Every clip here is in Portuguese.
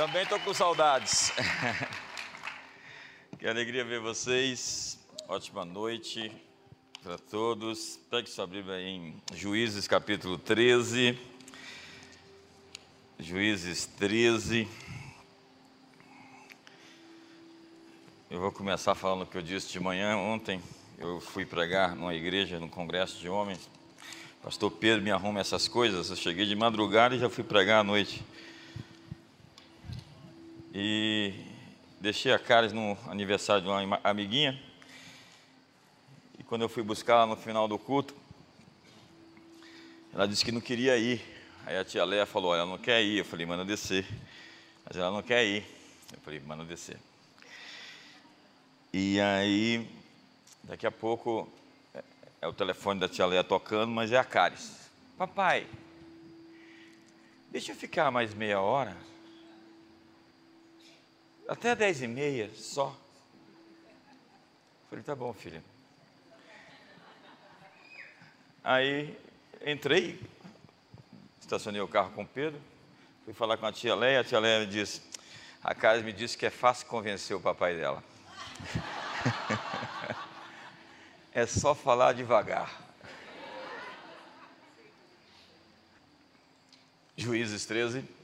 Também estou com saudades. que alegria ver vocês. Ótima noite para todos. Pegue sua Bíblia em Juízes capítulo 13. Juízes 13. Eu vou começar falando o que eu disse de manhã. Ontem eu fui pregar numa igreja, num congresso de homens. Pastor Pedro me arruma essas coisas. Eu cheguei de madrugada e já fui pregar à noite. E deixei a Caris no aniversário de uma amiguinha. E quando eu fui buscar ela no final do culto, ela disse que não queria ir. Aí a tia Léa falou: Olha, ela não quer ir. Eu falei: Manda descer. Mas ela não quer ir. Eu falei: Manda descer. E aí, daqui a pouco, é o telefone da tia Leia tocando, mas é a Caris. Papai, deixa eu ficar mais meia hora. Até dez e meia só. Falei, tá bom, filha. Aí entrei, estacionei o carro com o Pedro, fui falar com a tia Leia, a tia Leia me disse, a Caris me disse que é fácil convencer o papai dela. é só falar devagar. Juízes 13.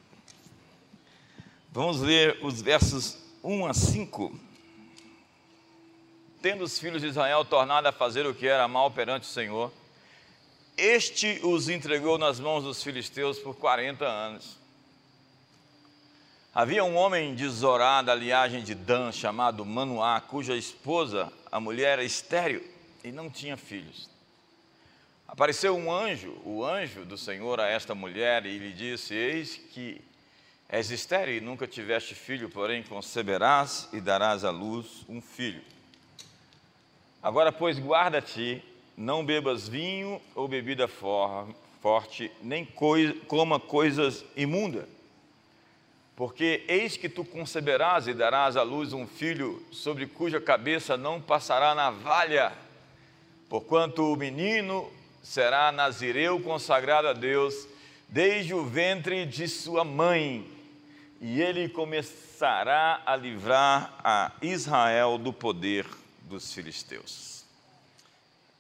Vamos ler os versos 1 a 5. Tendo os filhos de Israel tornado a fazer o que era mal perante o Senhor, este os entregou nas mãos dos filisteus por 40 anos. Havia um homem de Zorá, da liagem de Dan, chamado Manoá, cuja esposa, a mulher, era estéril e não tinha filhos. Apareceu um anjo, o anjo do Senhor, a esta mulher e lhe disse: Eis que és estéril e nunca tiveste filho, porém conceberás e darás à luz um filho. Agora, pois, guarda-te, não bebas vinho ou bebida forte, nem coma coisas imundas porque eis que tu conceberás e darás à luz um filho, sobre cuja cabeça não passará navalha, porquanto o menino será nazireu consagrado a Deus desde o ventre de sua mãe, e ele começará a livrar a Israel do poder dos filisteus.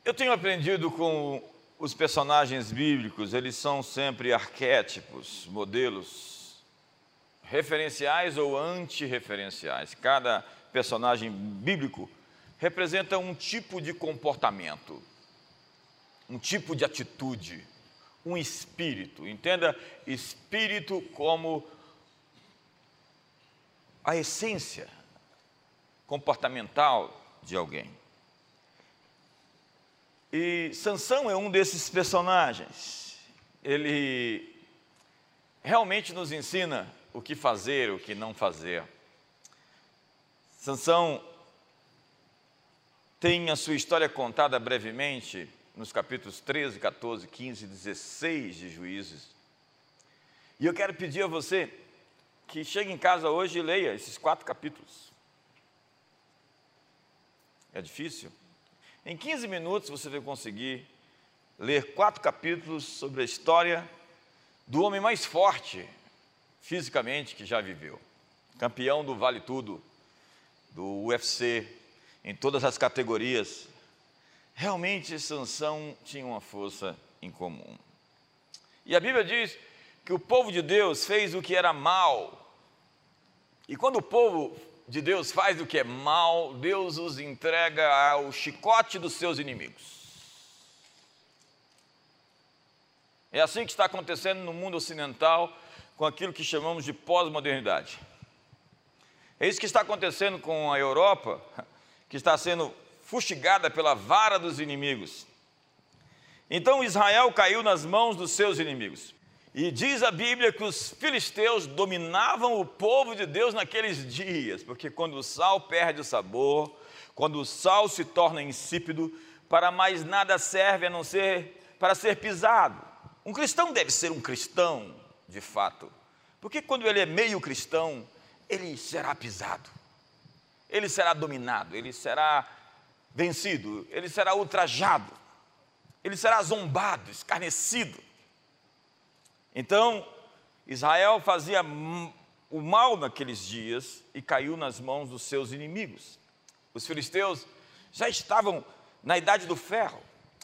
Eu tenho aprendido com os personagens bíblicos, eles são sempre arquétipos, modelos referenciais ou antirreferenciais. Cada personagem bíblico representa um tipo de comportamento, um tipo de atitude, um espírito. Entenda espírito como a essência comportamental de alguém. E Sansão é um desses personagens. Ele realmente nos ensina o que fazer, o que não fazer. Sansão tem a sua história contada brevemente nos capítulos 13, 14, 15 e 16 de Juízes. E eu quero pedir a você que chegue em casa hoje e leia esses quatro capítulos. É difícil? Em 15 minutos você vai conseguir ler quatro capítulos sobre a história do homem mais forte fisicamente que já viveu. Campeão do Vale Tudo, do UFC, em todas as categorias. Realmente Sansão tinha uma força em comum. E a Bíblia diz que o povo de Deus fez o que era mal. E quando o povo de Deus faz o que é mal, Deus os entrega ao chicote dos seus inimigos. É assim que está acontecendo no mundo ocidental com aquilo que chamamos de pós-modernidade. É isso que está acontecendo com a Europa, que está sendo fustigada pela vara dos inimigos. Então Israel caiu nas mãos dos seus inimigos. E diz a Bíblia que os filisteus dominavam o povo de Deus naqueles dias, porque quando o sal perde o sabor, quando o sal se torna insípido, para mais nada serve a não ser para ser pisado. Um cristão deve ser um cristão, de fato. Porque quando ele é meio cristão, ele será pisado, ele será dominado, ele será vencido, ele será ultrajado, ele será zombado, escarnecido. Então, Israel fazia o mal naqueles dias e caiu nas mãos dos seus inimigos. Os filisteus já estavam na idade do ferro,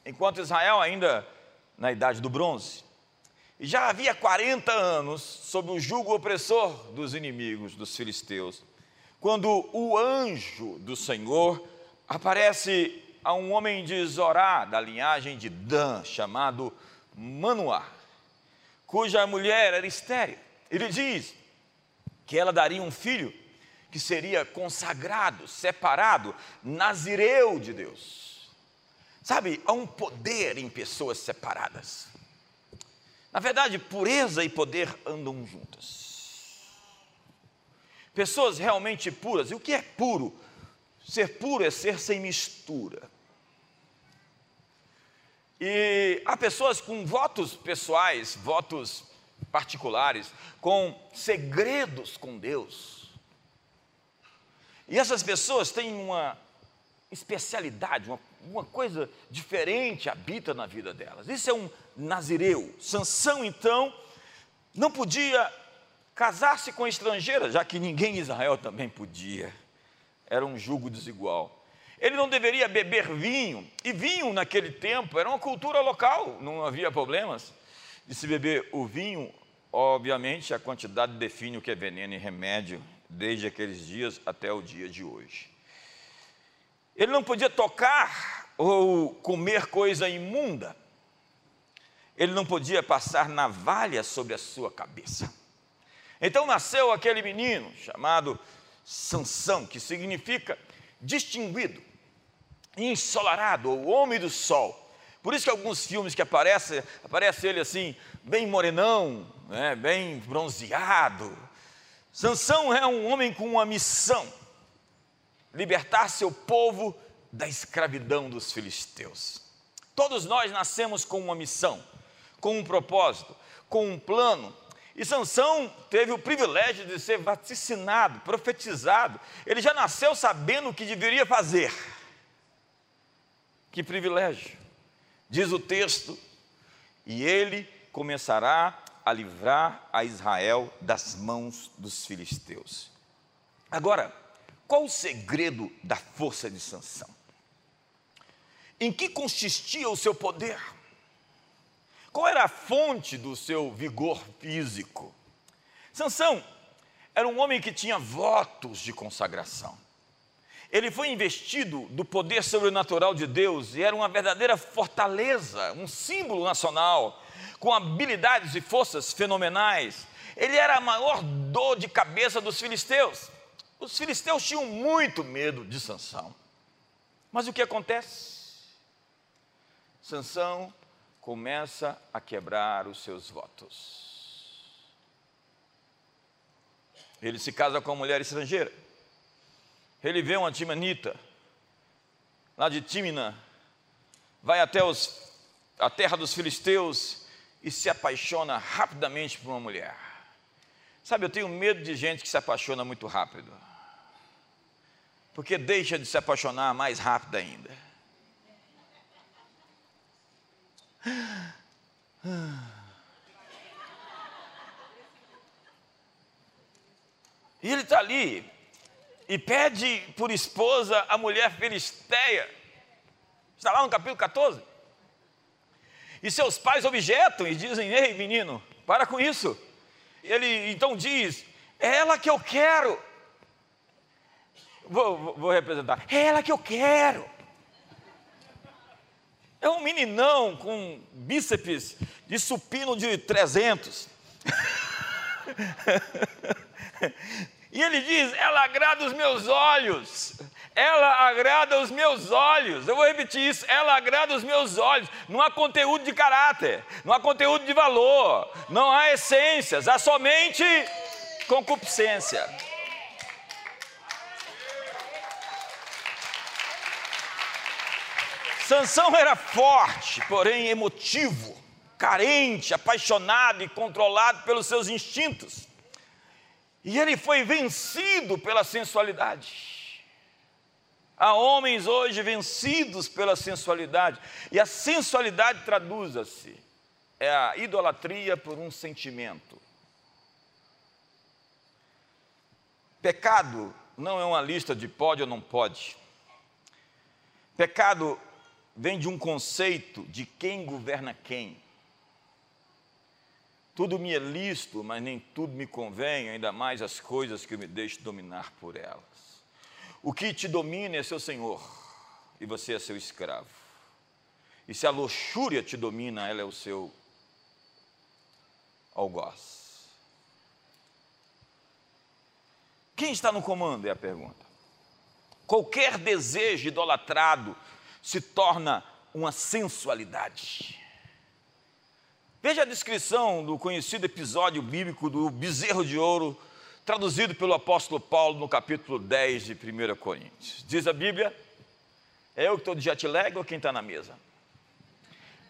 enquanto Israel ainda na idade do bronze. E já havia 40 anos sob o jugo opressor dos inimigos dos filisteus, quando o anjo do Senhor aparece a um homem de Zorá, da linhagem de Dan, chamado Manoá, cuja mulher era estéril. Ele diz que ela daria um filho que seria consagrado, separado, nazireu de Deus. Sabe, há um poder em pessoas separadas. Na verdade, pureza e poder andam juntas. Pessoas realmente puras. E o que é puro? Ser puro é ser sem mistura. E há pessoas com votos pessoais, votos particulares, com segredos com Deus. E essas pessoas têm uma especialidade, uma, uma coisa diferente habita na vida delas. Isso é um nazireu. Sansão, então, não podia casar-se com estrangeira, já que ninguém em Israel também podia. Era um jugo desigual. Ele não deveria beber vinho, e vinho naquele tempo era uma cultura local, não havia problemas de se beber o vinho. Obviamente, a quantidade define o que é veneno e remédio, desde aqueles dias até o dia de hoje. Ele não podia tocar ou comer coisa imunda. Ele não podia passar navalha sobre a sua cabeça. Então nasceu aquele menino chamado Sansão, que significa distinguido ensolarado, o homem do sol. Por isso que alguns filmes que aparece, aparece ele assim, bem morenão, né, bem bronzeado. Sansão é um homem com uma missão: libertar seu povo da escravidão dos filisteus. Todos nós nascemos com uma missão, com um propósito, com um plano. E Sansão teve o privilégio de ser vaticinado, profetizado. Ele já nasceu sabendo o que deveria fazer. Que privilégio! Diz o texto, e ele começará a livrar a Israel das mãos dos filisteus. Agora, qual o segredo da força de Sansão? Em que consistia o seu poder? Qual era a fonte do seu vigor físico? Sansão era um homem que tinha votos de consagração ele foi investido do poder sobrenatural de Deus e era uma verdadeira fortaleza, um símbolo nacional, com habilidades e forças fenomenais. Ele era a maior dor de cabeça dos filisteus. Os filisteus tinham muito medo de Sansão. Mas o que acontece? Sansão começa a quebrar os seus votos. Ele se casa com uma mulher estrangeira ele vê uma timanita, lá de Tímina, vai até os, a terra dos filisteus e se apaixona rapidamente por uma mulher. Sabe, eu tenho medo de gente que se apaixona muito rápido, porque deixa de se apaixonar mais rápido ainda. E ele está ali, e pede por esposa a mulher filisteia. Está lá no capítulo 14. E seus pais objetam e dizem: Ei, menino, para com isso. Ele então diz: É ela que eu quero. Vou, vou, vou representar: É ela que eu quero. É um meninão com bíceps de supino de 300. E ele diz: Ela agrada os meus olhos. Ela agrada os meus olhos. Eu vou repetir isso. Ela agrada os meus olhos. Não há conteúdo de caráter, não há conteúdo de valor, não há essências, há somente concupiscência. Sansão era forte, porém emotivo, carente, apaixonado e controlado pelos seus instintos. E ele foi vencido pela sensualidade. Há homens hoje vencidos pela sensualidade, e a sensualidade traduz-se é a idolatria por um sentimento. Pecado não é uma lista de pode ou não pode. Pecado vem de um conceito de quem governa quem. Tudo me é lícito, mas nem tudo me convém, ainda mais as coisas que eu me deixo dominar por elas. O que te domina é seu senhor, e você é seu escravo. E se a luxúria te domina, ela é o seu algoz. Quem está no comando? É a pergunta. Qualquer desejo idolatrado se torna uma sensualidade. Veja a descrição do conhecido episódio bíblico do bezerro de ouro, traduzido pelo apóstolo Paulo no capítulo 10 de 1 Coríntios. Diz a Bíblia: é eu que estou de jet ou quem está na mesa?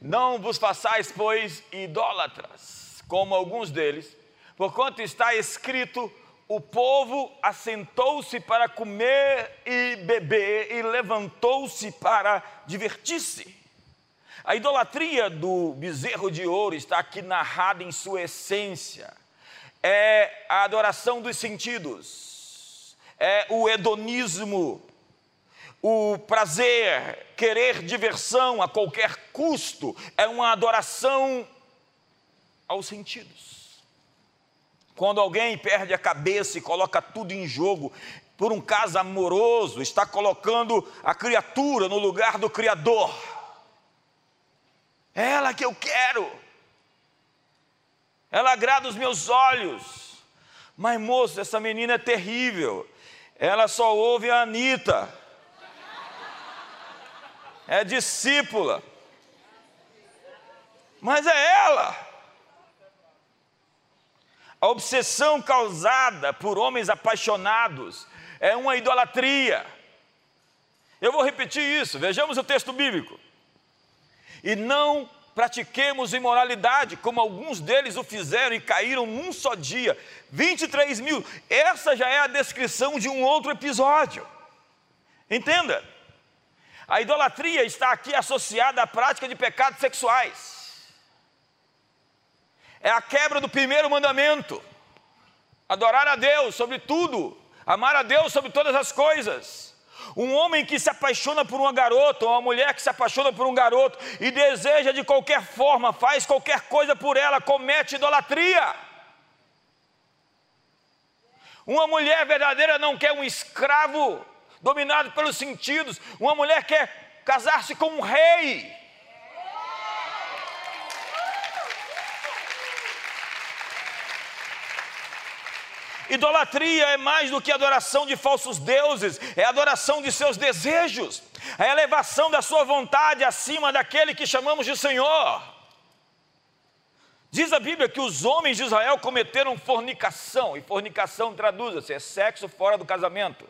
Não vos façais, pois, idólatras, como alguns deles, porquanto está escrito: o povo assentou-se para comer e beber e levantou-se para divertir-se. A idolatria do bezerro de ouro está aqui narrada em sua essência. É a adoração dos sentidos, é o hedonismo, o prazer, querer diversão a qualquer custo, é uma adoração aos sentidos. Quando alguém perde a cabeça e coloca tudo em jogo por um caso amoroso, está colocando a criatura no lugar do Criador é ela que eu quero. Ela agrada os meus olhos. Mas, moço, essa menina é terrível. Ela só ouve a Anitta. É discípula. Mas é ela. A obsessão causada por homens apaixonados é uma idolatria. Eu vou repetir isso, vejamos o texto bíblico e não pratiquemos imoralidade, como alguns deles o fizeram e caíram num só dia. 23 mil. Essa já é a descrição de um outro episódio. Entenda. A idolatria está aqui associada à prática de pecados sexuais. É a quebra do primeiro mandamento. Adorar a Deus sobre tudo, amar a Deus sobre todas as coisas. Um homem que se apaixona por uma garota, ou uma mulher que se apaixona por um garoto e deseja de qualquer forma, faz qualquer coisa por ela, comete idolatria. Uma mulher verdadeira não quer um escravo dominado pelos sentidos, uma mulher quer casar-se com um rei. Idolatria é mais do que adoração de falsos deuses, é adoração de seus desejos, é a elevação da sua vontade acima daquele que chamamos de Senhor. Diz a Bíblia que os homens de Israel cometeram fornicação, e fornicação traduz-se, é sexo fora do casamento.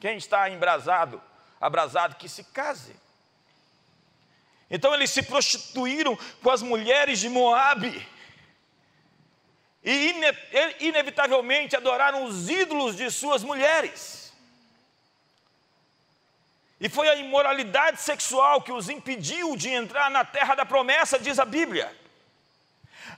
Quem está embrasado, abrasado, que se case. Então eles se prostituíram com as mulheres de Moabe e inevitavelmente adoraram os ídolos de suas mulheres. E foi a imoralidade sexual que os impediu de entrar na terra da promessa, diz a Bíblia.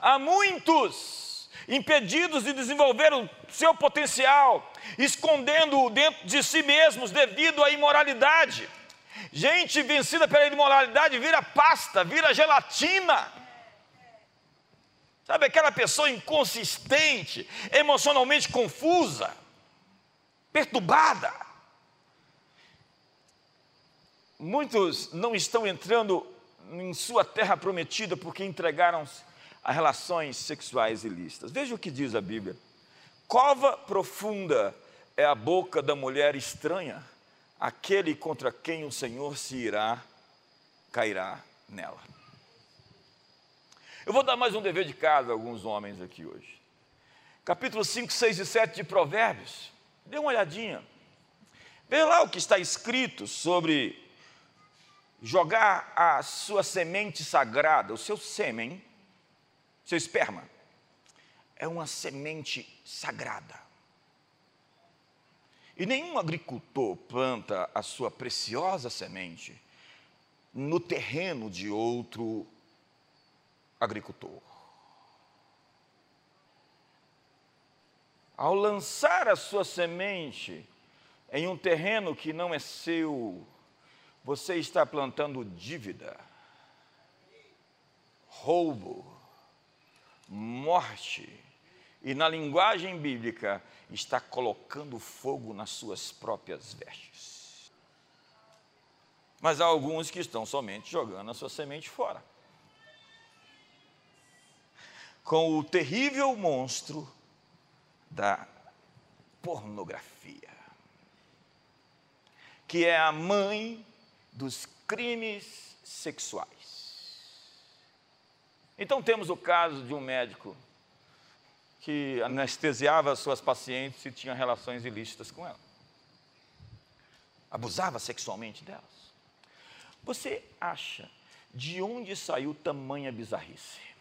Há muitos impedidos de desenvolver o seu potencial, escondendo-o dentro de si mesmos devido à imoralidade. Gente vencida pela imoralidade vira pasta, vira gelatina Sabe aquela pessoa inconsistente, emocionalmente confusa, perturbada. Muitos não estão entrando em sua terra prometida porque entregaram-se a relações sexuais ilícitas. Veja o que diz a Bíblia. Cova profunda é a boca da mulher estranha, aquele contra quem o Senhor se irá, cairá nela. Eu vou dar mais um dever de casa a alguns homens aqui hoje. Capítulo 5, 6 e 7 de Provérbios. Dê uma olhadinha. Vê lá o que está escrito sobre jogar a sua semente sagrada, o seu sêmen, seu esperma, é uma semente sagrada. E nenhum agricultor planta a sua preciosa semente no terreno de outro agricultor. ao lançar a sua semente em um terreno que não é seu, você está plantando dívida, roubo, morte, e na linguagem bíblica, está colocando fogo nas suas próprias vestes. Mas há alguns que estão somente jogando a sua semente fora. Com o terrível monstro da pornografia, que é a mãe dos crimes sexuais. Então temos o caso de um médico que anestesiava suas pacientes e tinha relações ilícitas com elas. Abusava sexualmente delas. Você acha de onde saiu tamanha bizarrice?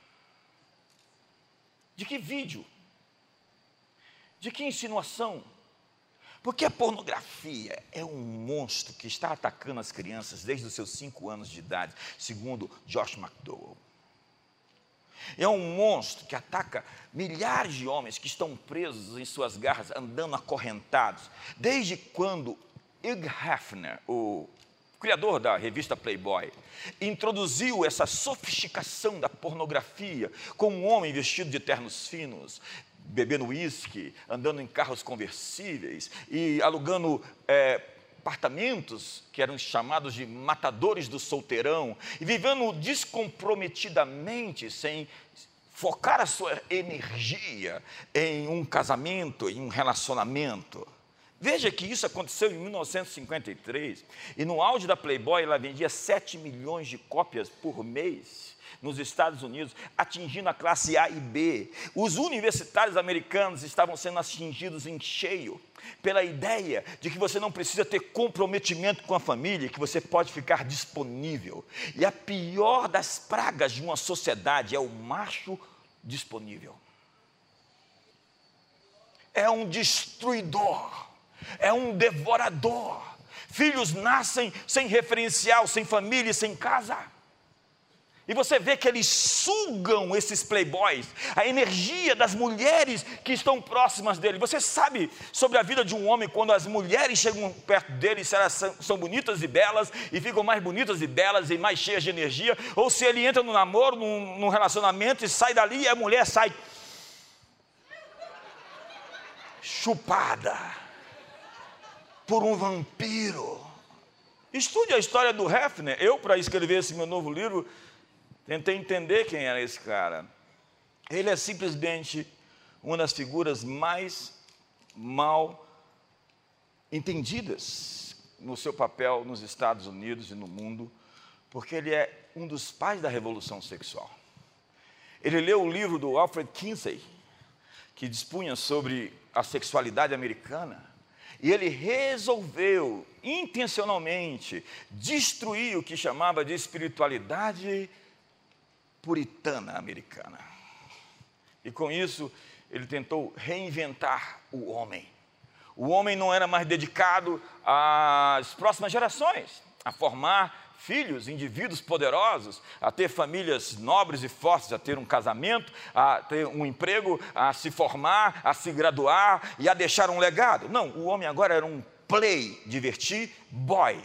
De que vídeo? De que insinuação? Porque a pornografia é um monstro que está atacando as crianças desde os seus cinco anos de idade, segundo Josh McDowell. É um monstro que ataca milhares de homens que estão presos em suas garras, andando acorrentados. Desde quando Hugh Hefner, o criador da revista Playboy, introduziu essa sofisticação da pornografia com um homem vestido de ternos finos, bebendo uísque, andando em carros conversíveis e alugando é, apartamentos que eram chamados de matadores do solteirão e vivendo descomprometidamente sem focar a sua energia em um casamento, em um relacionamento. Veja que isso aconteceu em 1953 e no auge da Playboy ela vendia 7 milhões de cópias por mês nos Estados Unidos, atingindo a classe A e B. Os universitários americanos estavam sendo atingidos em cheio pela ideia de que você não precisa ter comprometimento com a família, que você pode ficar disponível. E a pior das pragas de uma sociedade é o macho disponível. É um destruidor, é um devorador. Filhos nascem sem referencial, sem família, sem casa. E você vê que eles sugam esses playboys, a energia das mulheres que estão próximas dele. Você sabe sobre a vida de um homem quando as mulheres chegam perto dele, se elas são, bonitas e belas, e ficam mais bonitas e belas e mais cheias de energia, ou se ele entra no namoro, num, num relacionamento e sai dali e a mulher sai chupada por um vampiro. Estude a história do Hefner. Eu, para escrever esse meu novo livro, Tentei entender quem era esse cara. Ele é simplesmente uma das figuras mais mal entendidas no seu papel nos Estados Unidos e no mundo, porque ele é um dos pais da revolução sexual. Ele leu o livro do Alfred Kinsey, que dispunha sobre a sexualidade americana, e ele resolveu intencionalmente destruir o que chamava de espiritualidade puritana americana. E com isso, ele tentou reinventar o homem. O homem não era mais dedicado às próximas gerações, a formar filhos, indivíduos poderosos, a ter famílias nobres e fortes, a ter um casamento, a ter um emprego, a se formar, a se graduar e a deixar um legado. Não, o homem agora era um play, divertir, boy,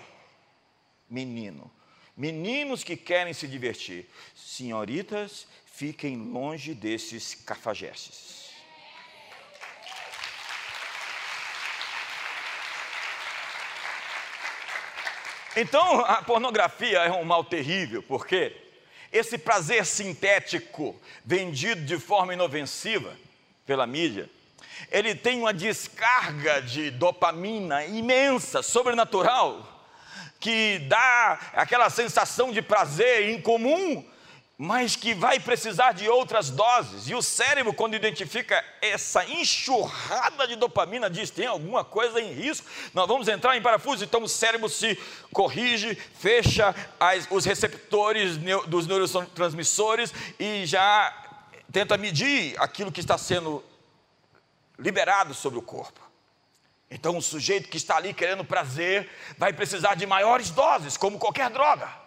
menino. Meninos que querem se divertir, senhoritas, fiquem longe desses cafajestes. Então, a pornografia é um mal terrível, porque esse prazer sintético vendido de forma inofensiva pela mídia, ele tem uma descarga de dopamina imensa, sobrenatural, que dá aquela sensação de prazer incomum, mas que vai precisar de outras doses. E o cérebro, quando identifica essa enxurrada de dopamina, diz: tem alguma coisa em risco, nós vamos entrar em parafuso. Então o cérebro se corrige, fecha as, os receptores dos neurotransmissores e já tenta medir aquilo que está sendo liberado sobre o corpo. Então, o sujeito que está ali querendo prazer vai precisar de maiores doses, como qualquer droga.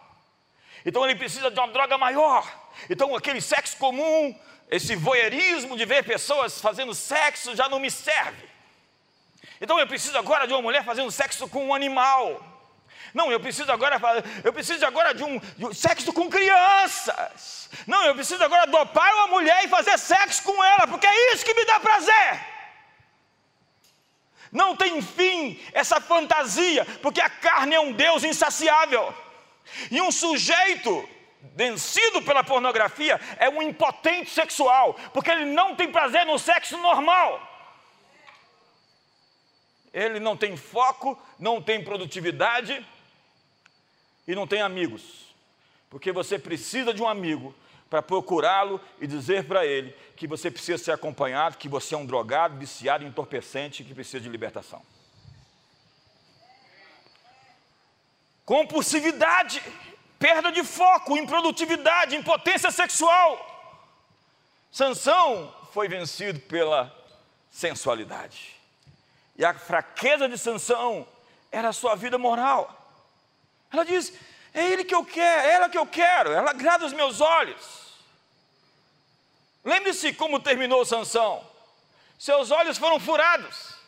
Então ele precisa de uma droga maior. Então aquele sexo comum, esse voyeurismo de ver pessoas fazendo sexo já não me serve. Então eu preciso agora de uma mulher fazendo sexo com um animal. Não, eu preciso agora, eu preciso agora de um, de um sexo com crianças. Não, eu preciso agora dopar uma mulher e fazer sexo com ela, porque é isso que me dá prazer. Não tem fim essa fantasia, porque a carne é um Deus insaciável. E um sujeito vencido pela pornografia é um impotente sexual, porque ele não tem prazer no sexo normal. Ele não tem foco, não tem produtividade e não tem amigos. Porque você precisa de um amigo para procurá-lo e dizer para ele que você precisa ser acompanhado, que você é um drogado, viciado, entorpecente, que precisa de libertação. Compulsividade, perda de foco, improdutividade, impotência sexual. Sansão foi vencido pela sensualidade. E a fraqueza de Sansão era a sua vida moral. Ela diz: é ele que eu quero, é ela que eu quero, ela agrada os meus olhos. Lembre-se como terminou Sansão. Seus olhos foram furados.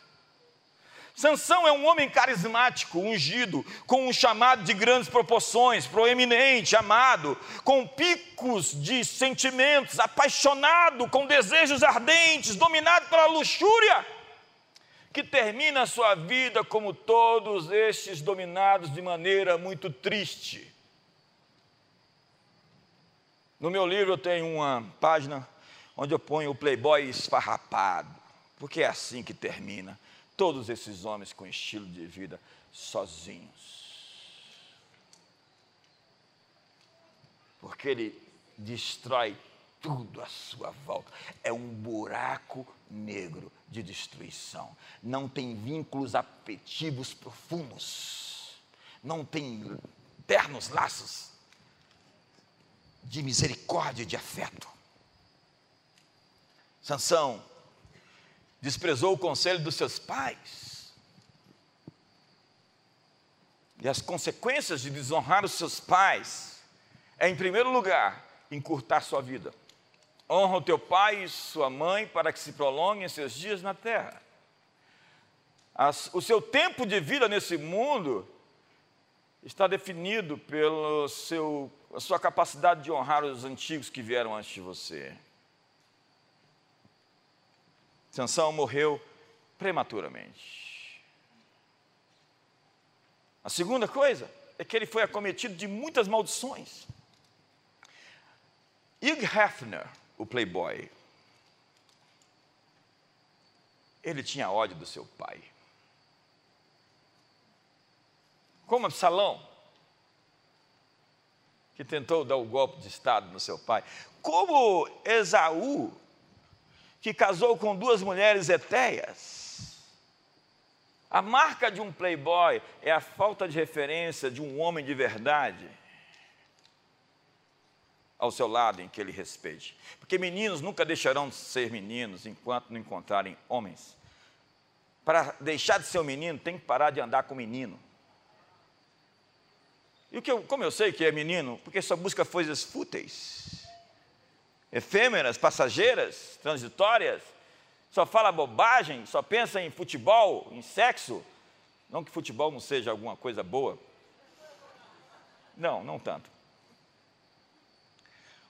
Sansão é um homem carismático, ungido, com um chamado de grandes proporções, proeminente, amado, com picos de sentimentos, apaixonado, com desejos ardentes, dominado pela luxúria, que termina a sua vida como todos estes dominados de maneira muito triste. No meu livro eu tenho uma página onde eu ponho o playboy esfarrapado, porque é assim que termina todos esses homens com estilo de vida sozinhos. Porque ele destrói tudo à sua volta. É um buraco negro de destruição. Não tem vínculos afetivos profundos. Não tem ternos laços de misericórdia e de afeto. Sansão desprezou o conselho dos seus pais. E as consequências de desonrar os seus pais é, em primeiro lugar, encurtar sua vida. Honra o teu pai e sua mãe para que se prolonguem seus dias na terra. As, o seu tempo de vida nesse mundo está definido pela sua capacidade de honrar os antigos que vieram antes de você. Sansão morreu prematuramente. A segunda coisa é que ele foi acometido de muitas maldições. Hugh Hefner, o playboy, ele tinha ódio do seu pai. Como Absalão, que tentou dar o golpe de Estado no seu pai. Como Esaú, que casou com duas mulheres etéias. A marca de um playboy é a falta de referência de um homem de verdade ao seu lado em que ele respeite. Porque meninos nunca deixarão de ser meninos enquanto não encontrarem homens. Para deixar de ser um menino, tem que parar de andar com menino. E o que eu, como eu sei que é menino? Porque só busca coisas fúteis efêmeras, passageiras, transitórias, só fala bobagem, só pensa em futebol, em sexo. Não que futebol não seja alguma coisa boa. Não, não tanto.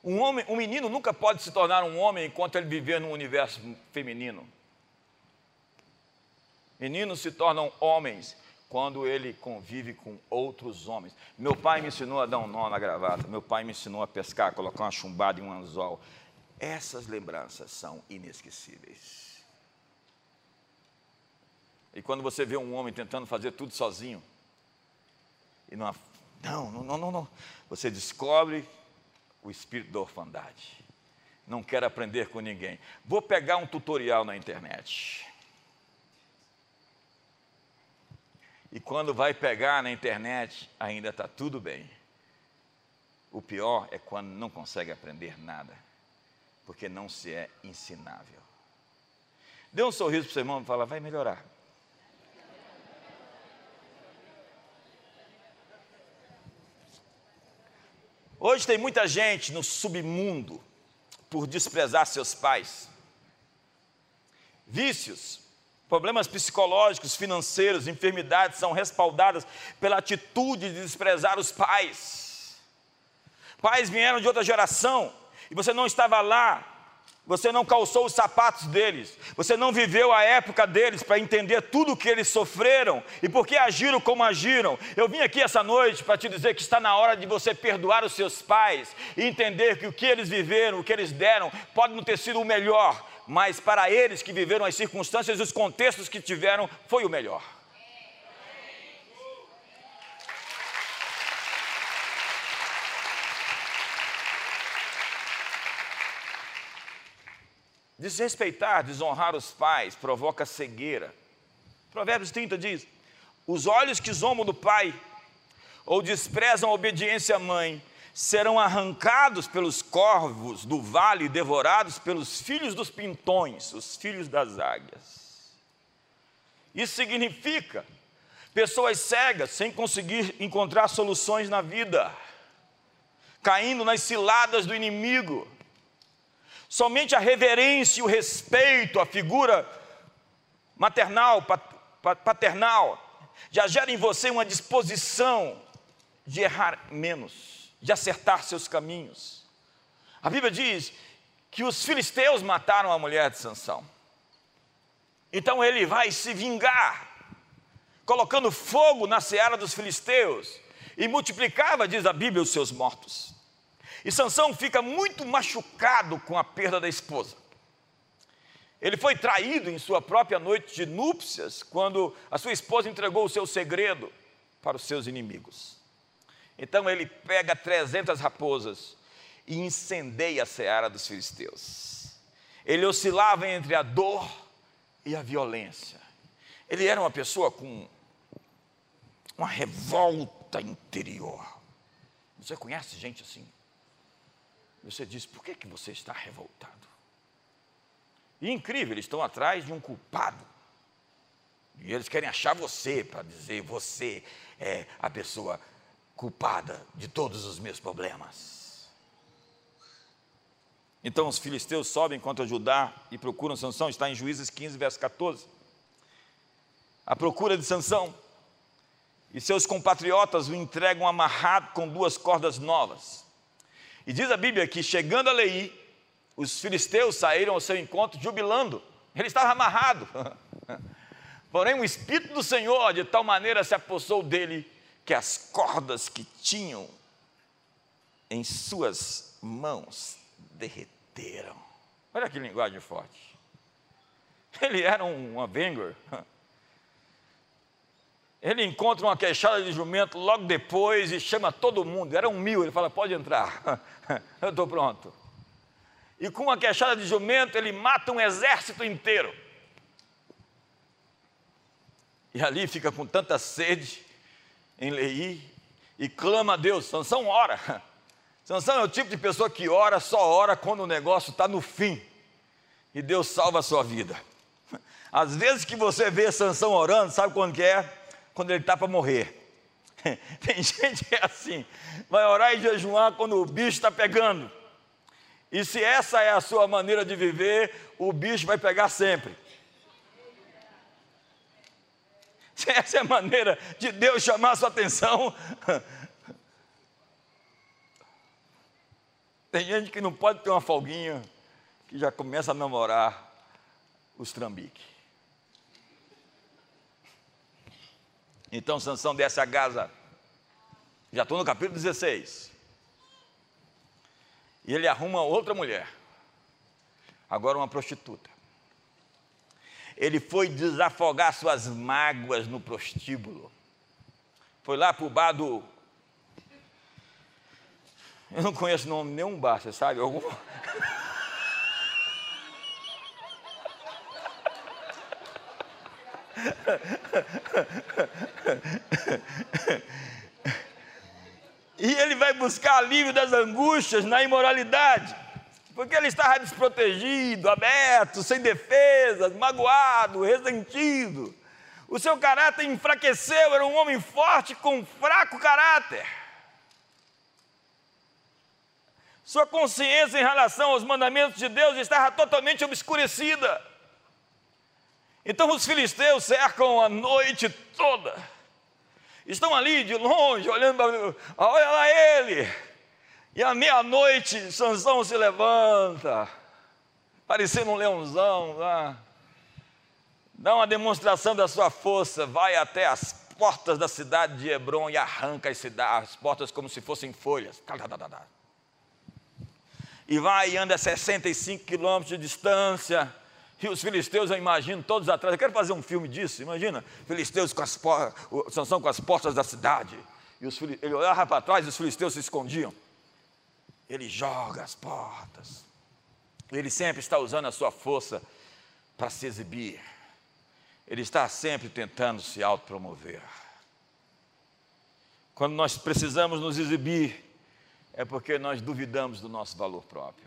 Um, homem, um menino nunca pode se tornar um homem enquanto ele viver num universo feminino. Meninos se tornam homens quando ele convive com outros homens. Meu pai me ensinou a dar um nó na gravata, meu pai me ensinou a pescar, colocar uma chumbada em um anzol. Essas lembranças são inesquecíveis. E quando você vê um homem tentando fazer tudo sozinho, e não, não, não, não, não, você descobre o espírito da orfandade. Não quer aprender com ninguém. Vou pegar um tutorial na internet. E quando vai pegar na internet, ainda está tudo bem. O pior é quando não consegue aprender nada, porque não se é ensinável. Dê um sorriso para o seu irmão e fala, vai melhorar. Hoje tem muita gente no submundo por desprezar seus pais. Vícios, problemas psicológicos, financeiros, enfermidades são respaldadas pela atitude de desprezar os pais. Pais vieram de outra geração e você não estava lá você não calçou os sapatos deles, você não viveu a época deles para entender tudo o que eles sofreram e por que agiram como agiram. Eu vim aqui essa noite para te dizer que está na hora de você perdoar os seus pais e entender que o que eles viveram, o que eles deram, pode não ter sido o melhor, mas para eles que viveram as circunstâncias e os contextos que tiveram, foi o melhor. Desrespeitar, desonrar os pais provoca cegueira. Provérbios 30 diz: Os olhos que zombam do pai ou desprezam a obediência à mãe serão arrancados pelos corvos do vale e devorados pelos filhos dos pintões, os filhos das águias. Isso significa pessoas cegas sem conseguir encontrar soluções na vida, caindo nas ciladas do inimigo Somente a reverência e o respeito à figura maternal, paternal, já gera em você uma disposição de errar menos, de acertar seus caminhos. A Bíblia diz que os filisteus mataram a mulher de Sansão. Então ele vai se vingar, colocando fogo na seara dos filisteus, e multiplicava, diz a Bíblia, os seus mortos. E Sansão fica muito machucado com a perda da esposa. Ele foi traído em sua própria noite de núpcias, quando a sua esposa entregou o seu segredo para os seus inimigos. Então ele pega 300 raposas e incendeia a seara dos filisteus. Ele oscilava entre a dor e a violência. Ele era uma pessoa com uma revolta interior. Você conhece gente assim? Você diz: por que, que você está revoltado? E incrível, eles estão atrás de um culpado. E eles querem achar você para dizer: você é a pessoa culpada de todos os meus problemas. Então os filisteus sobem contra Judá e procuram Sansão, está em Juízes 15, verso 14. A procura de Sansão e seus compatriotas o entregam amarrado com duas cordas novas. E diz a Bíblia que, chegando a Leí, os filisteus saíram ao seu encontro jubilando. Ele estava amarrado. Porém, o Espírito do Senhor de tal maneira se apossou dele que as cordas que tinham em suas mãos derreteram. Olha que linguagem forte. Ele era um Avenger. Ele encontra uma queixada de jumento logo depois e chama todo mundo. Era um mil, ele fala: pode entrar, eu estou pronto. E com uma queixada de jumento, ele mata um exército inteiro. E ali fica com tanta sede em Leí e clama a Deus. Sansão ora. Sansão é o tipo de pessoa que ora, só ora quando o negócio está no fim. E Deus salva a sua vida. Às vezes que você vê Sansão orando, sabe quando que é? quando ele está para morrer. Tem gente que é assim, vai orar e jejuar quando o bicho está pegando. E se essa é a sua maneira de viver, o bicho vai pegar sempre. Se essa é a maneira de Deus chamar a sua atenção, tem gente que não pode ter uma folguinha, que já começa a namorar os trambiques. Então Sansão desce a Gaza. Já estou no capítulo 16. E ele arruma outra mulher. Agora uma prostituta. Ele foi desafogar suas mágoas no prostíbulo. Foi lá para o bar do. Eu não conheço nome nenhum bar, você sabe? Algum... E ele vai buscar alívio das angústias na imoralidade, porque ele estava desprotegido, aberto, sem defesas, magoado, ressentido. O seu caráter enfraqueceu, era um homem forte com fraco caráter. Sua consciência em relação aos mandamentos de Deus estava totalmente obscurecida. Então os filisteus cercam a noite toda. Estão ali de longe, olhando para olha lá ele. E à meia-noite, Sansão se levanta, parecendo um leãozão lá. Dá uma demonstração da sua força, vai até as portas da cidade de Hebron e arranca as, cidades, as portas como se fossem folhas. E vai e anda 65 quilômetros de distância e os filisteus, eu imagino, todos atrás. Eu quero fazer um filme disso, imagina. Filisteus com as portas, Sansão com as portas da cidade. E os, ele olhava para trás e os filisteus se escondiam. Ele joga as portas. Ele sempre está usando a sua força para se exibir. Ele está sempre tentando se autopromover. Quando nós precisamos nos exibir, é porque nós duvidamos do nosso valor próprio.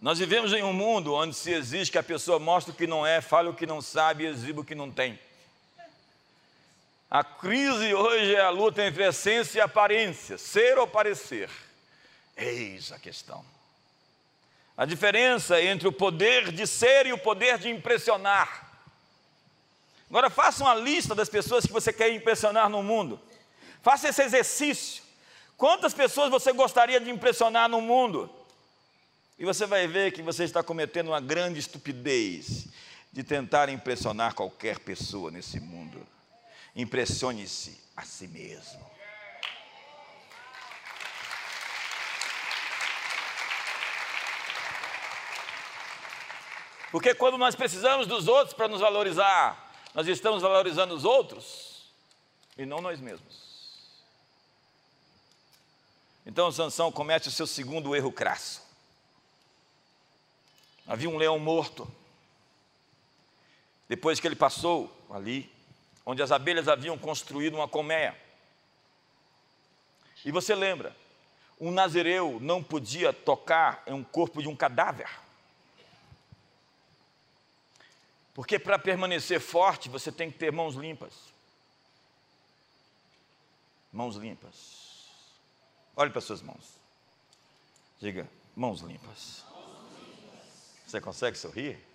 Nós vivemos em um mundo onde se exige que a pessoa mostre o que não é, fale o que não sabe e exiba o que não tem. A crise hoje é a luta entre essência e aparência, ser ou parecer. Eis a questão. A diferença entre o poder de ser e o poder de impressionar. Agora faça uma lista das pessoas que você quer impressionar no mundo. Faça esse exercício. Quantas pessoas você gostaria de impressionar no mundo? E você vai ver que você está cometendo uma grande estupidez de tentar impressionar qualquer pessoa nesse mundo. Impressione-se a si mesmo. Porque quando nós precisamos dos outros para nos valorizar, nós estamos valorizando os outros e não nós mesmos. Então Sansão comete o seu segundo erro crasso. Havia um leão morto. Depois que ele passou ali, onde as abelhas haviam construído uma colmeia. E você lembra, um nazireu não podia tocar em um corpo de um cadáver. Porque para permanecer forte, você tem que ter mãos limpas. Mãos limpas. Olhe para suas mãos. Diga, mãos limpas. Você consegue sorrir?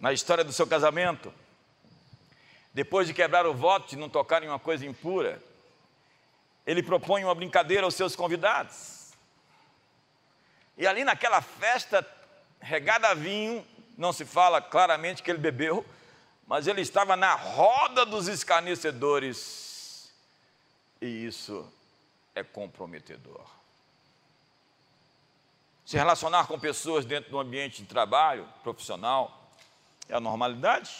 Na história do seu casamento, depois de quebrar o voto de não tocar em uma coisa impura, ele propõe uma brincadeira aos seus convidados. E ali naquela festa regada a vinho, não se fala claramente que ele bebeu, mas ele estava na roda dos escarnecedores, e isso é comprometedor. Se relacionar com pessoas dentro do ambiente de trabalho profissional é a normalidade.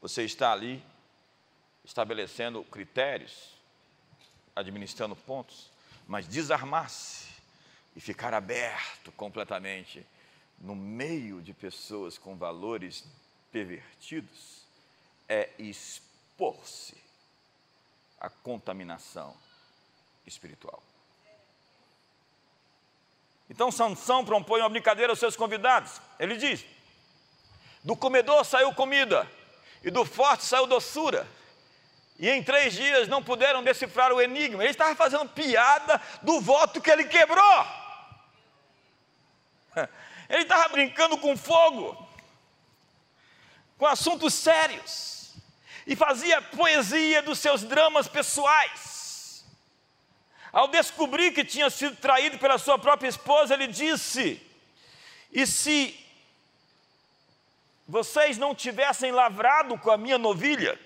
Você está ali estabelecendo critérios, administrando pontos, mas desarmar-se e ficar aberto completamente no meio de pessoas com valores pervertidos é expor-se à contaminação espiritual. Então Sansão propõe uma brincadeira aos seus convidados. Ele diz: Do comedor saiu comida, e do forte saiu doçura. E em três dias não puderam decifrar o enigma. Ele estava fazendo piada do voto que ele quebrou. Ele estava brincando com fogo, com assuntos sérios, e fazia poesia dos seus dramas pessoais. Ao descobrir que tinha sido traído pela sua própria esposa, ele disse: E se vocês não tivessem lavrado com a minha novilha,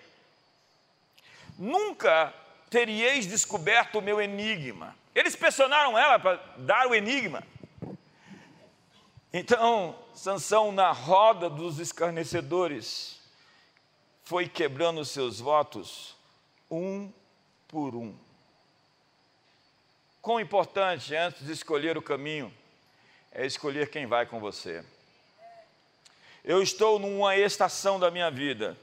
nunca teríeis descoberto o meu enigma. Eles pressionaram ela para dar o enigma. Então, Sansão, na roda dos escarnecedores, foi quebrando seus votos um por um. Quão importante, antes de escolher o caminho, é escolher quem vai com você. Eu estou numa estação da minha vida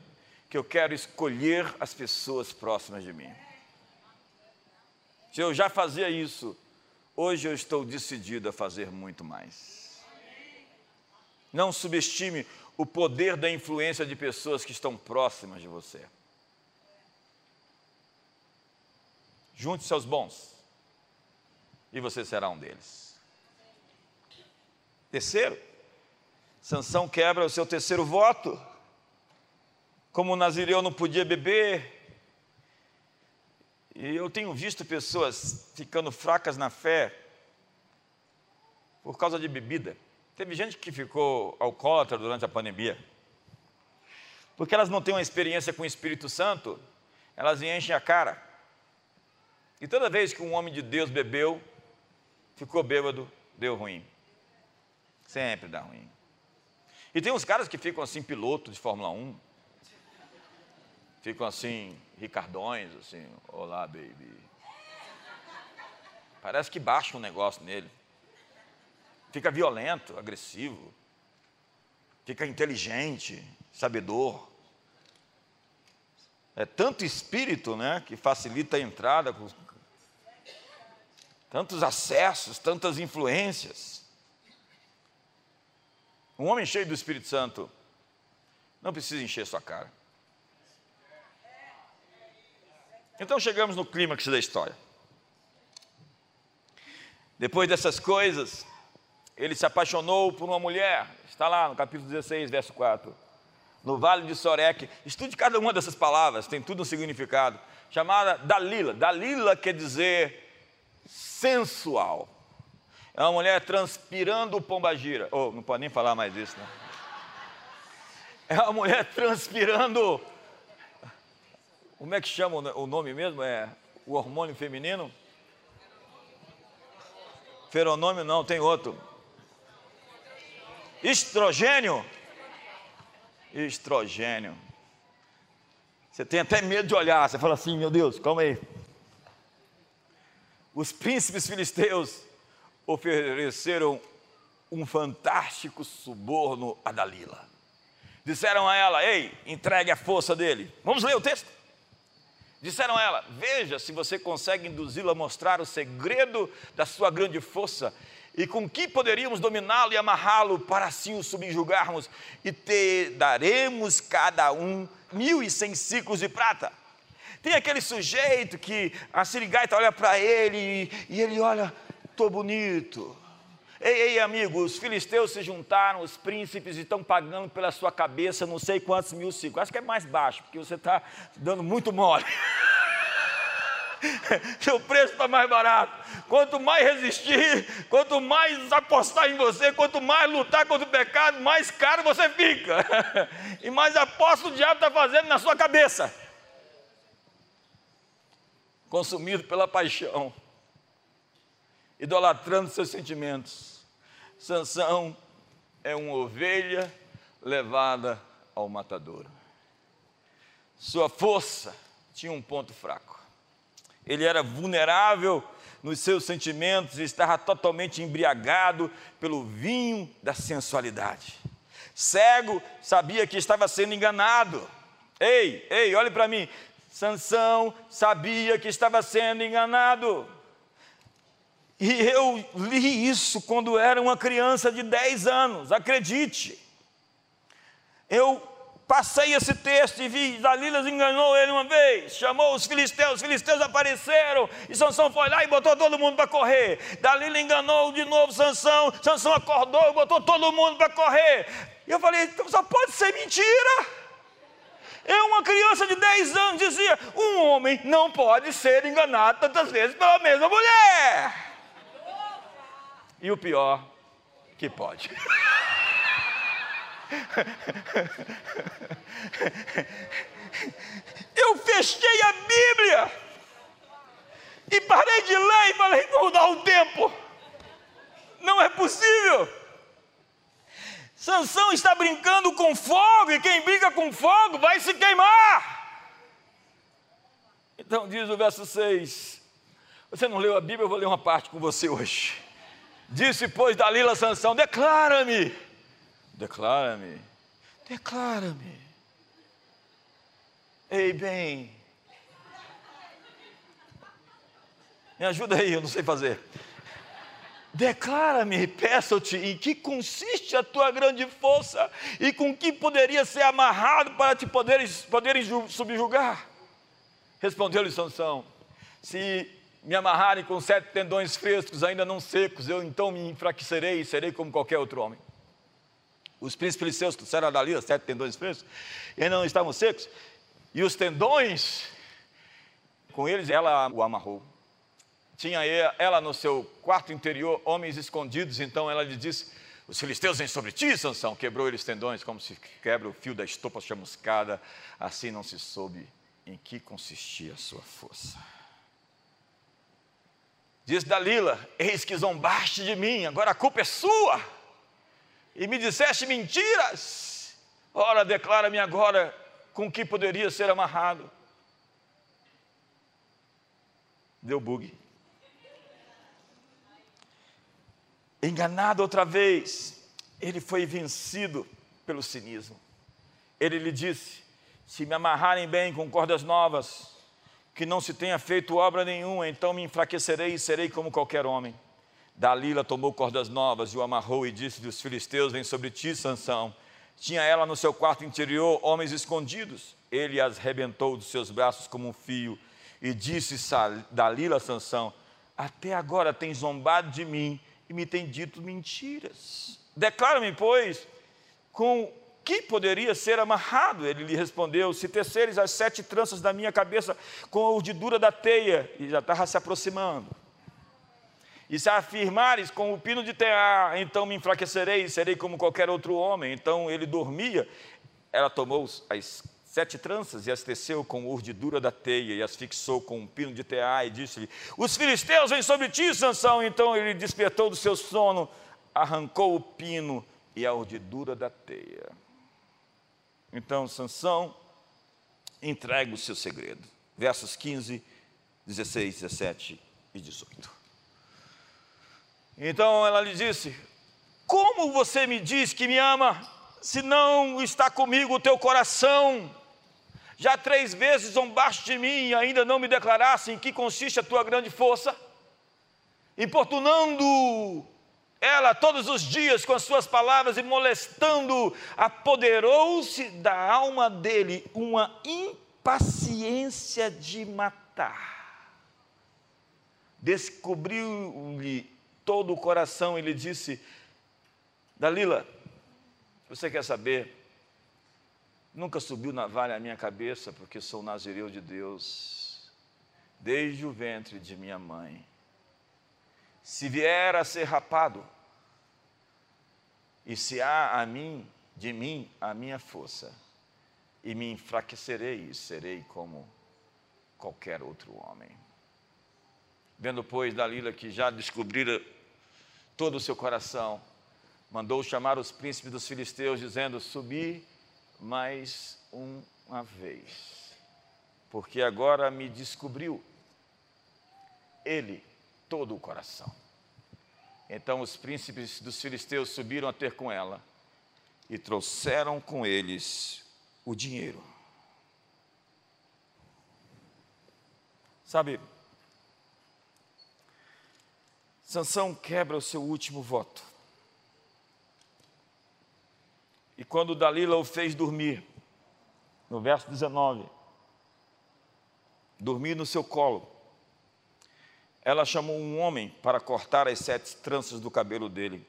que eu quero escolher as pessoas próximas de mim. Se eu já fazia isso, hoje eu estou decidido a fazer muito mais. Não subestime o poder da influência de pessoas que estão próximas de você. junte-se aos bons, e você será um deles. Terceiro, Sansão quebra o seu terceiro voto. Como o Nazireu não podia beber, e eu tenho visto pessoas ficando fracas na fé por causa de bebida. Teve gente que ficou alcoólatra durante a pandemia. Porque elas não têm uma experiência com o Espírito Santo, elas enchem a cara. E toda vez que um homem de Deus bebeu, ficou bêbado, deu ruim. Sempre dá ruim. E tem uns caras que ficam assim, piloto de Fórmula 1. Ficam assim, ricardões, assim, olá, baby. Parece que baixa um negócio nele fica violento, agressivo, fica inteligente, sabedor. É tanto espírito, né, que facilita a entrada, tantos acessos, tantas influências. Um homem cheio do Espírito Santo não precisa encher sua cara. Então chegamos no clímax da história. Depois dessas coisas, ele se apaixonou por uma mulher, está lá no capítulo 16, verso 4. No vale de Soreque, estude cada uma dessas palavras, tem tudo um significado. Chamada Dalila. Dalila quer dizer sensual. É uma mulher transpirando pombagira. Oh, não pode nem falar mais isso, né? É uma mulher transpirando. Como é que chama o nome mesmo? É o hormônio feminino? Feronômio não, tem outro. Estrogênio. Estrogênio. Você tem até medo de olhar, você fala assim, meu Deus, calma aí. Os príncipes filisteus ofereceram um fantástico suborno a Dalila. Disseram a ela: Ei, entregue a força dele. Vamos ler o texto. Disseram a ela: Veja se você consegue induzi-la a mostrar o segredo da sua grande força e com que poderíamos dominá-lo e amarrá-lo para assim o subjugarmos, e te daremos cada um mil e cem ciclos de prata. Tem aquele sujeito que a sirigaita olha para ele e ele olha, estou bonito. Ei, ei, amigo, os filisteus se juntaram, os príncipes estão pagando pela sua cabeça não sei quantos mil ciclos. Acho que é mais baixo, porque você está dando muito mole. seu preço está mais barato. Quanto mais resistir, quanto mais apostar em você, quanto mais lutar contra o pecado, mais caro você fica. E mais aposta o diabo está fazendo na sua cabeça. Consumido pela paixão, idolatrando seus sentimentos. Sansão é uma ovelha levada ao matadouro. Sua força tinha um ponto fraco ele era vulnerável nos seus sentimentos e estava totalmente embriagado pelo vinho da sensualidade. Cego, sabia que estava sendo enganado. Ei, ei, olhe para mim. Sansão sabia que estava sendo enganado. E eu li isso quando era uma criança de 10 anos, acredite. Eu Passei esse texto e vi, Dalila enganou ele uma vez, chamou os filisteus, os filisteus apareceram, e Sansão foi lá e botou todo mundo para correr. Dalila enganou de novo Sansão, Sansão acordou e botou todo mundo para correr. E eu falei, então só pode ser mentira. Eu, uma criança de 10 anos, dizia: um homem não pode ser enganado tantas vezes pela mesma mulher. E o pior, que pode. Eu fechei a Bíblia e parei de ler e falei: vou dar um tempo. Não é possível. Sansão está brincando com fogo e quem brinca com fogo vai se queimar. Então diz o verso 6. Você não leu a Bíblia, eu vou ler uma parte com você hoje. Disse, pois, Dalila Sansão: Declara-me Declara-me. Declara-me. Ei, bem. Me ajuda aí, eu não sei fazer. Declara-me, peço-te, em que consiste a tua grande força e com que poderia ser amarrado para te poderes, poderes subjugar? Respondeu-lhe Sansão: Se me amarrarem com sete tendões frescos, ainda não secos, eu então me enfraquecerei e serei como qualquer outro homem. Os príncipes filisteus trouxeram a Dalila sete tendões frescos, e ainda não estavam secos, e os tendões, com eles ela o amarrou. Tinha ela no seu quarto interior homens escondidos, então ela lhe disse: Os filisteus vêm sobre ti, Sansão. Quebrou eles tendões, como se quebra o fio da estopa chamuscada. Assim não se soube em que consistia a sua força. Diz Dalila: Eis que zombaste de mim, agora a culpa é sua, e me disseste mentiras. Ora, declara-me agora com que poderia ser amarrado. Deu bug. Enganado outra vez, ele foi vencido pelo cinismo. Ele lhe disse: Se me amarrarem bem com cordas novas, que não se tenha feito obra nenhuma, então me enfraquecerei e serei como qualquer homem. Dalila tomou cordas novas e o amarrou e disse: Os filisteus vêm sobre ti, Sansão. Tinha ela no seu quarto interior homens escondidos. Ele as rebentou dos seus braços como um fio e disse Dalila a Sansão: Até agora tem zombado de mim e me tem dito mentiras. Declara-me, pois, com que poderia ser amarrado? Ele lhe respondeu: Se teceres as sete tranças da minha cabeça com a urdidura da teia, e já estava se aproximando. E se afirmares com o pino de tear, então me enfraquecerei e serei como qualquer outro homem. Então ele dormia. Ela tomou as sete tranças e as teceu com urdidura da teia e as fixou com um pino de tear e disse-lhe: Os filisteus vêm sobre ti, Sansão. Então ele despertou do seu sono, arrancou o pino e a urdidura da teia. Então Sansão entrega o seu segredo. Versos 15, 16, 17 e 18. Então ela lhe disse: Como você me diz que me ama, se não está comigo o teu coração? Já três vezes zombaste de mim e ainda não me declaraste em que consiste a tua grande força? Importunando ela todos os dias com as suas palavras e molestando, apoderou-se da alma dele uma impaciência de matar. Descobriu-lhe todo o coração e lhe disse: Dalila, você quer saber? Nunca subiu navalha à minha cabeça, porque sou nazireu de Deus, desde o ventre de minha mãe se vier a ser rapado, e se há a mim, de mim, a minha força, e me enfraquecerei e serei como qualquer outro homem. Vendo, pois, Dalila que já descobrira todo o seu coração, mandou chamar os príncipes dos filisteus, dizendo: Subi mais uma vez, porque agora me descobriu ele todo o coração. Então os príncipes dos filisteus subiram a ter com ela e trouxeram com eles o dinheiro. Sabe, Sansão quebra o seu último voto. E quando Dalila o fez dormir, no verso 19, dormir no seu colo, ela chamou um homem para cortar as sete tranças do cabelo dele.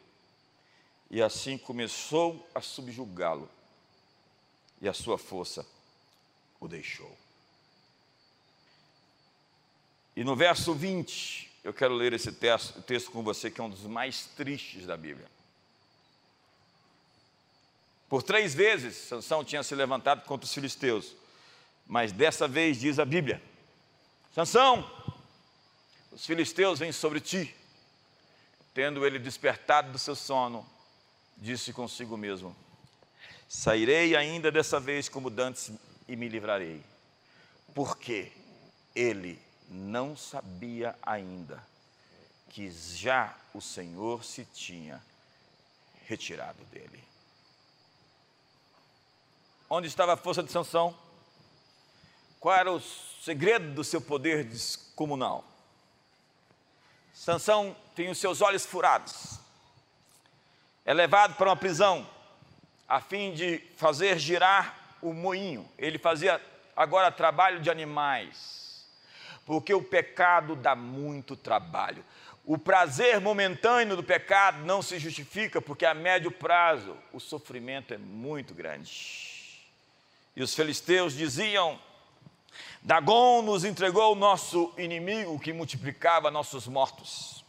E assim começou a subjugá-lo. E a sua força o deixou. E no verso 20, eu quero ler esse texto, texto com você, que é um dos mais tristes da Bíblia. Por três vezes, Sansão tinha se levantado contra os filisteus. Mas dessa vez diz a Bíblia: Sansão, os filisteus vêm sobre ti. Tendo ele despertado do seu sono, disse consigo mesmo: Sairei ainda dessa vez como dantes e me livrarei. Porque ele não sabia ainda que já o Senhor se tinha retirado dele. Onde estava a força de Sansão? Qual era o segredo do seu poder descomunal? Sansão tem os seus olhos furados. É levado para uma prisão a fim de fazer girar o moinho. Ele fazia agora trabalho de animais. porque o pecado dá muito trabalho. O prazer momentâneo do pecado não se justifica, porque a médio prazo o sofrimento é muito grande. E os filisteus diziam: Dagon nos entregou o nosso inimigo que multiplicava nossos mortos.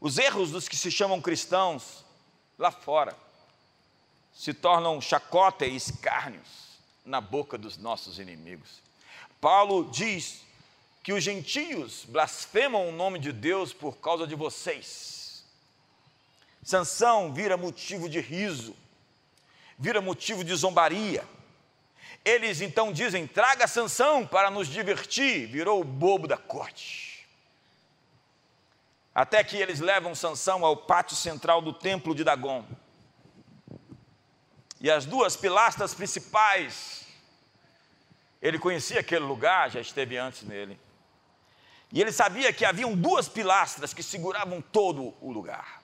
Os erros dos que se chamam cristãos lá fora se tornam chacota e escárnios na boca dos nossos inimigos. Paulo diz que os gentios blasfemam o nome de Deus por causa de vocês. Sansão vira motivo de riso, vira motivo de zombaria. Eles então dizem: traga Sansão para nos divertir, virou o bobo da corte. Até que eles levam Sansão ao pátio central do templo de Dagon. E as duas pilastras principais, ele conhecia aquele lugar, já esteve antes nele. E ele sabia que haviam duas pilastras que seguravam todo o lugar.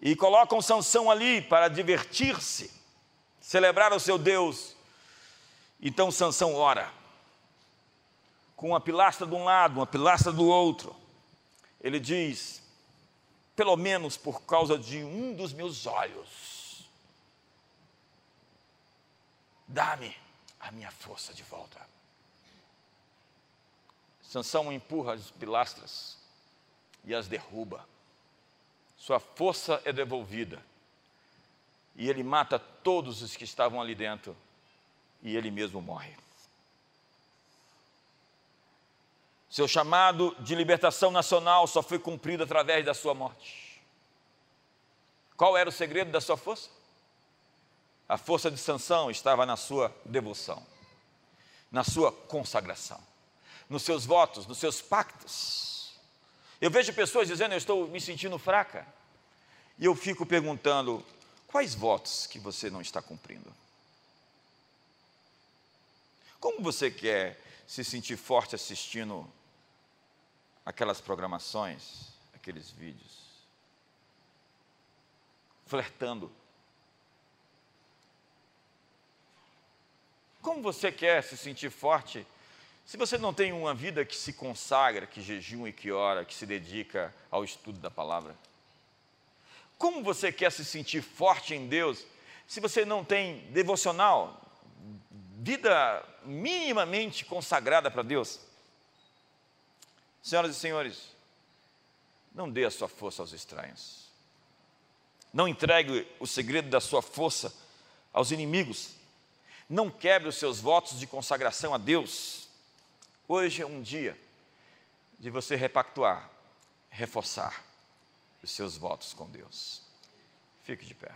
E colocam Sansão ali para divertir-se, celebrar o seu Deus. Então Sansão ora, com uma pilastra de um lado, uma pilastra do outro. Ele diz: pelo menos por causa de um dos meus olhos, dá-me a minha força de volta. Sansão empurra as pilastras e as derruba. Sua força é devolvida. E ele mata todos os que estavam ali dentro. E ele mesmo morre. Seu chamado de libertação nacional só foi cumprido através da sua morte. Qual era o segredo da sua força? A força de Sansão estava na sua devoção, na sua consagração nos seus votos, nos seus pactos. Eu vejo pessoas dizendo: Eu estou me sentindo fraca. E eu fico perguntando: quais votos que você não está cumprindo? Como você quer se sentir forte assistindo aquelas programações, aqueles vídeos? Flertando. Como você quer se sentir forte se você não tem uma vida que se consagra, que jejum e que ora, que se dedica ao estudo da palavra, como você quer se sentir forte em Deus se você não tem devocional, vida minimamente consagrada para Deus? Senhoras e senhores, não dê a sua força aos estranhos. Não entregue o segredo da sua força aos inimigos. Não quebre os seus votos de consagração a Deus Hoje é um dia de você repactuar, reforçar os seus votos com Deus. Fique de pé.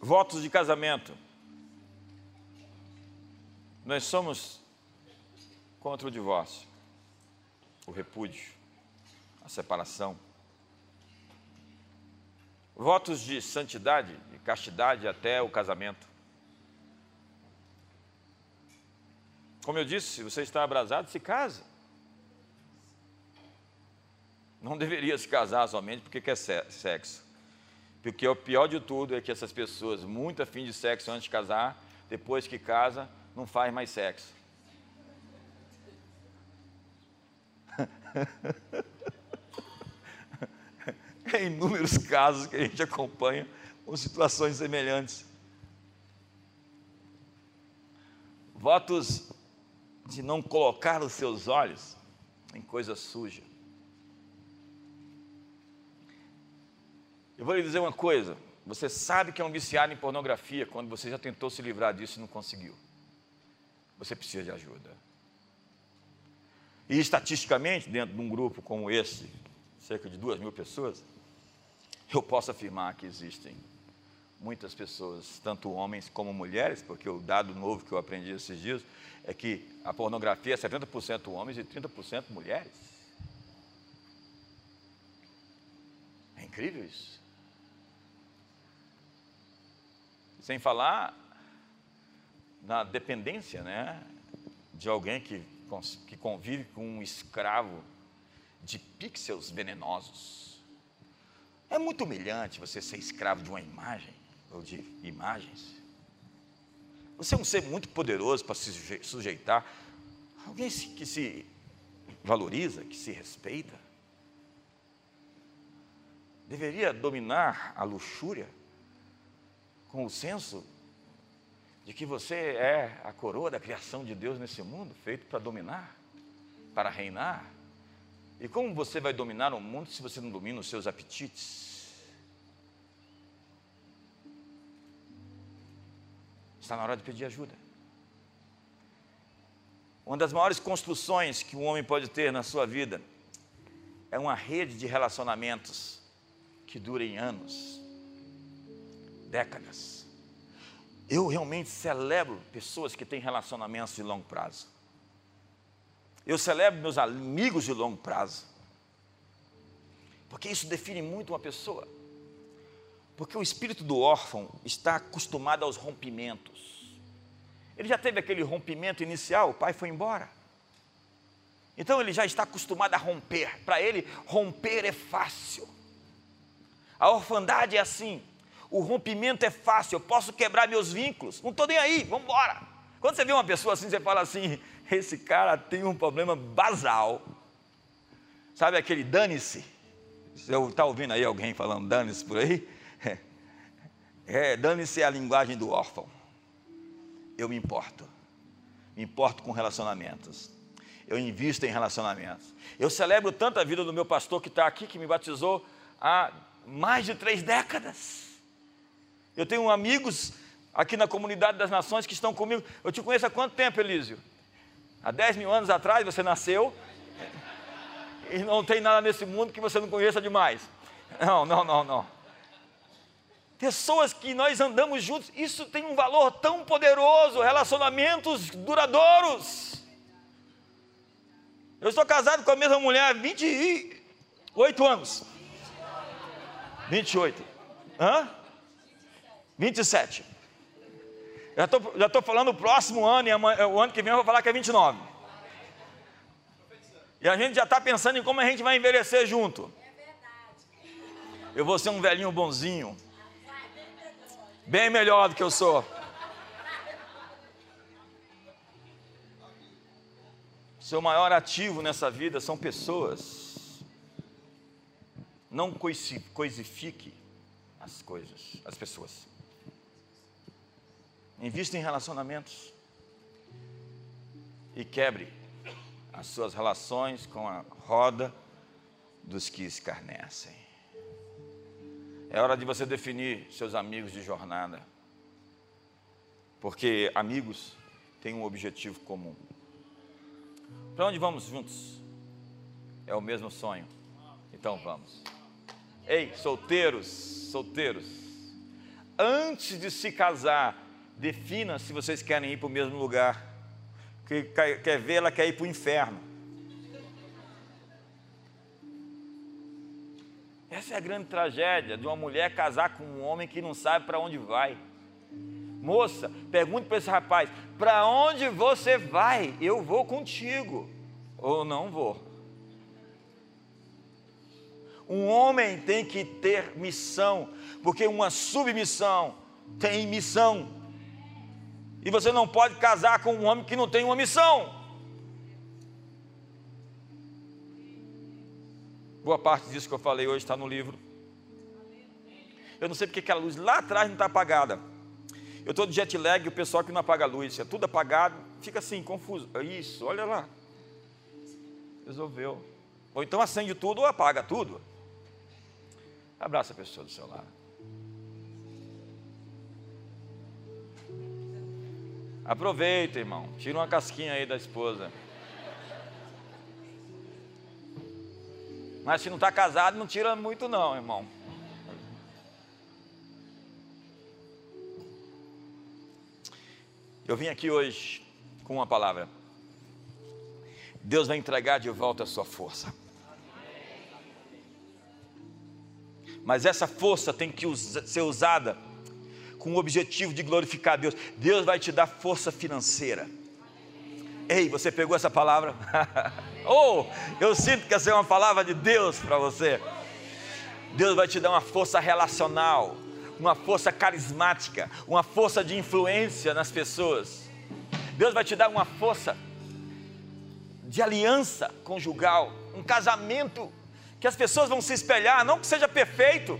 Votos de casamento. Nós somos contra o divórcio, o repúdio, a separação. Votos de santidade, de castidade até o casamento. Como eu disse, se você está abrasado, se casa. Não deveria se casar somente porque quer sexo. Porque o pior de tudo é que essas pessoas, muito afim de sexo antes de casar, depois que casa, não faz mais sexo. é inúmeros casos que a gente acompanha com situações semelhantes. Votos de não colocar os seus olhos em coisa suja. Eu vou lhe dizer uma coisa: você sabe que é um viciado em pornografia quando você já tentou se livrar disso e não conseguiu. Você precisa de ajuda. E estatisticamente, dentro de um grupo como esse, cerca de duas mil pessoas, eu posso afirmar que existem muitas pessoas, tanto homens como mulheres, porque o dado novo que eu aprendi esses dias é que a pornografia é 70% homens e 30% mulheres. É incrível isso. Sem falar na dependência, né, de alguém que, que convive com um escravo de pixels venenosos. É muito humilhante você ser escravo de uma imagem ou de imagens. Você é um ser muito poderoso para se sujeitar. Alguém que se valoriza, que se respeita. Deveria dominar a luxúria com o senso de que você é a coroa da criação de Deus nesse mundo, feito para dominar, para reinar. E como você vai dominar o mundo se você não domina os seus apetites? Está na hora de pedir ajuda. Uma das maiores construções que um homem pode ter na sua vida é uma rede de relacionamentos que durem anos, décadas. Eu realmente celebro pessoas que têm relacionamentos de longo prazo. Eu celebro meus amigos de longo prazo. Porque isso define muito uma pessoa. Porque o espírito do órfão está acostumado aos rompimentos. Ele já teve aquele rompimento inicial, o pai foi embora. Então ele já está acostumado a romper. Para ele, romper é fácil. A orfandade é assim. O rompimento é fácil, eu posso quebrar meus vínculos. Não estou nem aí, vamos embora. Quando você vê uma pessoa assim, você fala assim: esse cara tem um problema basal. Sabe aquele dane-se? Está ouvindo aí alguém falando dane-se por aí? É, dane-se é a linguagem do órfão. Eu me importo. Me importo com relacionamentos. Eu invisto em relacionamentos. Eu celebro tanto a vida do meu pastor que está aqui, que me batizou há mais de três décadas. Eu tenho amigos aqui na comunidade das nações que estão comigo. Eu te conheço há quanto tempo, Elísio? Há 10 mil anos atrás você nasceu. E não tem nada nesse mundo que você não conheça demais. Não, não, não, não. Pessoas que nós andamos juntos, isso tem um valor tão poderoso, relacionamentos duradouros. Eu estou casado com a mesma mulher há 28 anos. 28. Hã? 27. Já estou já tô falando o próximo ano, e o ano que vem eu vou falar que é 29. E a gente já está pensando em como a gente vai envelhecer junto. Eu vou ser um velhinho bonzinho. Bem melhor do que eu sou. Seu maior ativo nessa vida são pessoas. Não coisifique as coisas, as pessoas. Invista em relacionamentos e quebre as suas relações com a roda dos que escarnecem. É hora de você definir seus amigos de jornada, porque amigos têm um objetivo comum. Para onde vamos juntos? É o mesmo sonho. Então vamos. Ei, solteiros, solteiros, antes de se casar, defina se vocês querem ir para o mesmo lugar. Que quer ver, ela quer ir para o inferno. Essa é a grande tragédia de uma mulher casar com um homem que não sabe para onde vai. Moça, pergunte para esse rapaz: para onde você vai? Eu vou contigo. Ou não vou. Um homem tem que ter missão, porque uma submissão tem missão. E você não pode casar com um homem que não tem uma missão. Boa parte disso que eu falei hoje está no livro. Eu não sei porque aquela luz lá atrás não está apagada. Eu estou de jet lag e o pessoal que não apaga a luz, é tudo apagado, fica assim, confuso. Isso, olha lá. Resolveu. Ou então acende tudo ou apaga tudo. Abraça a pessoa do seu lado. Aproveita, irmão. Tira uma casquinha aí da esposa. Mas se não está casado, não tira muito não, irmão. Eu vim aqui hoje com uma palavra. Deus vai entregar de volta a sua força. mas essa força tem que ser usada com o objetivo de glorificar Deus. Deus vai te dar força financeira. Ei, você pegou essa palavra? oh, eu sinto que essa é uma palavra de Deus para você. Deus vai te dar uma força relacional, uma força carismática, uma força de influência nas pessoas. Deus vai te dar uma força de aliança conjugal, um casamento que as pessoas vão se espelhar, não que seja perfeito,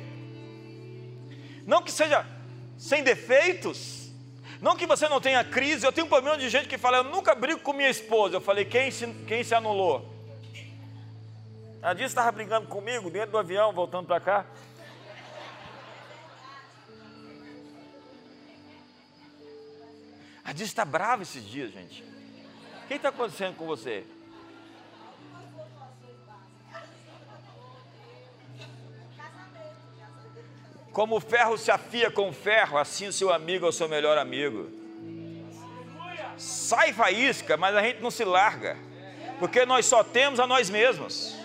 não que seja sem defeitos, não que você não tenha crise. Eu tenho um problema de gente que fala, eu nunca brigo com minha esposa. Eu falei, quem se, quem se anulou? A Dias estava brigando comigo dentro do avião, voltando para cá. A Dias está brava esses dias, gente. O que está acontecendo com você? Como o ferro se afia com o ferro, assim o seu amigo é o seu melhor amigo. Sai faísca, mas a gente não se larga, porque nós só temos a nós mesmos.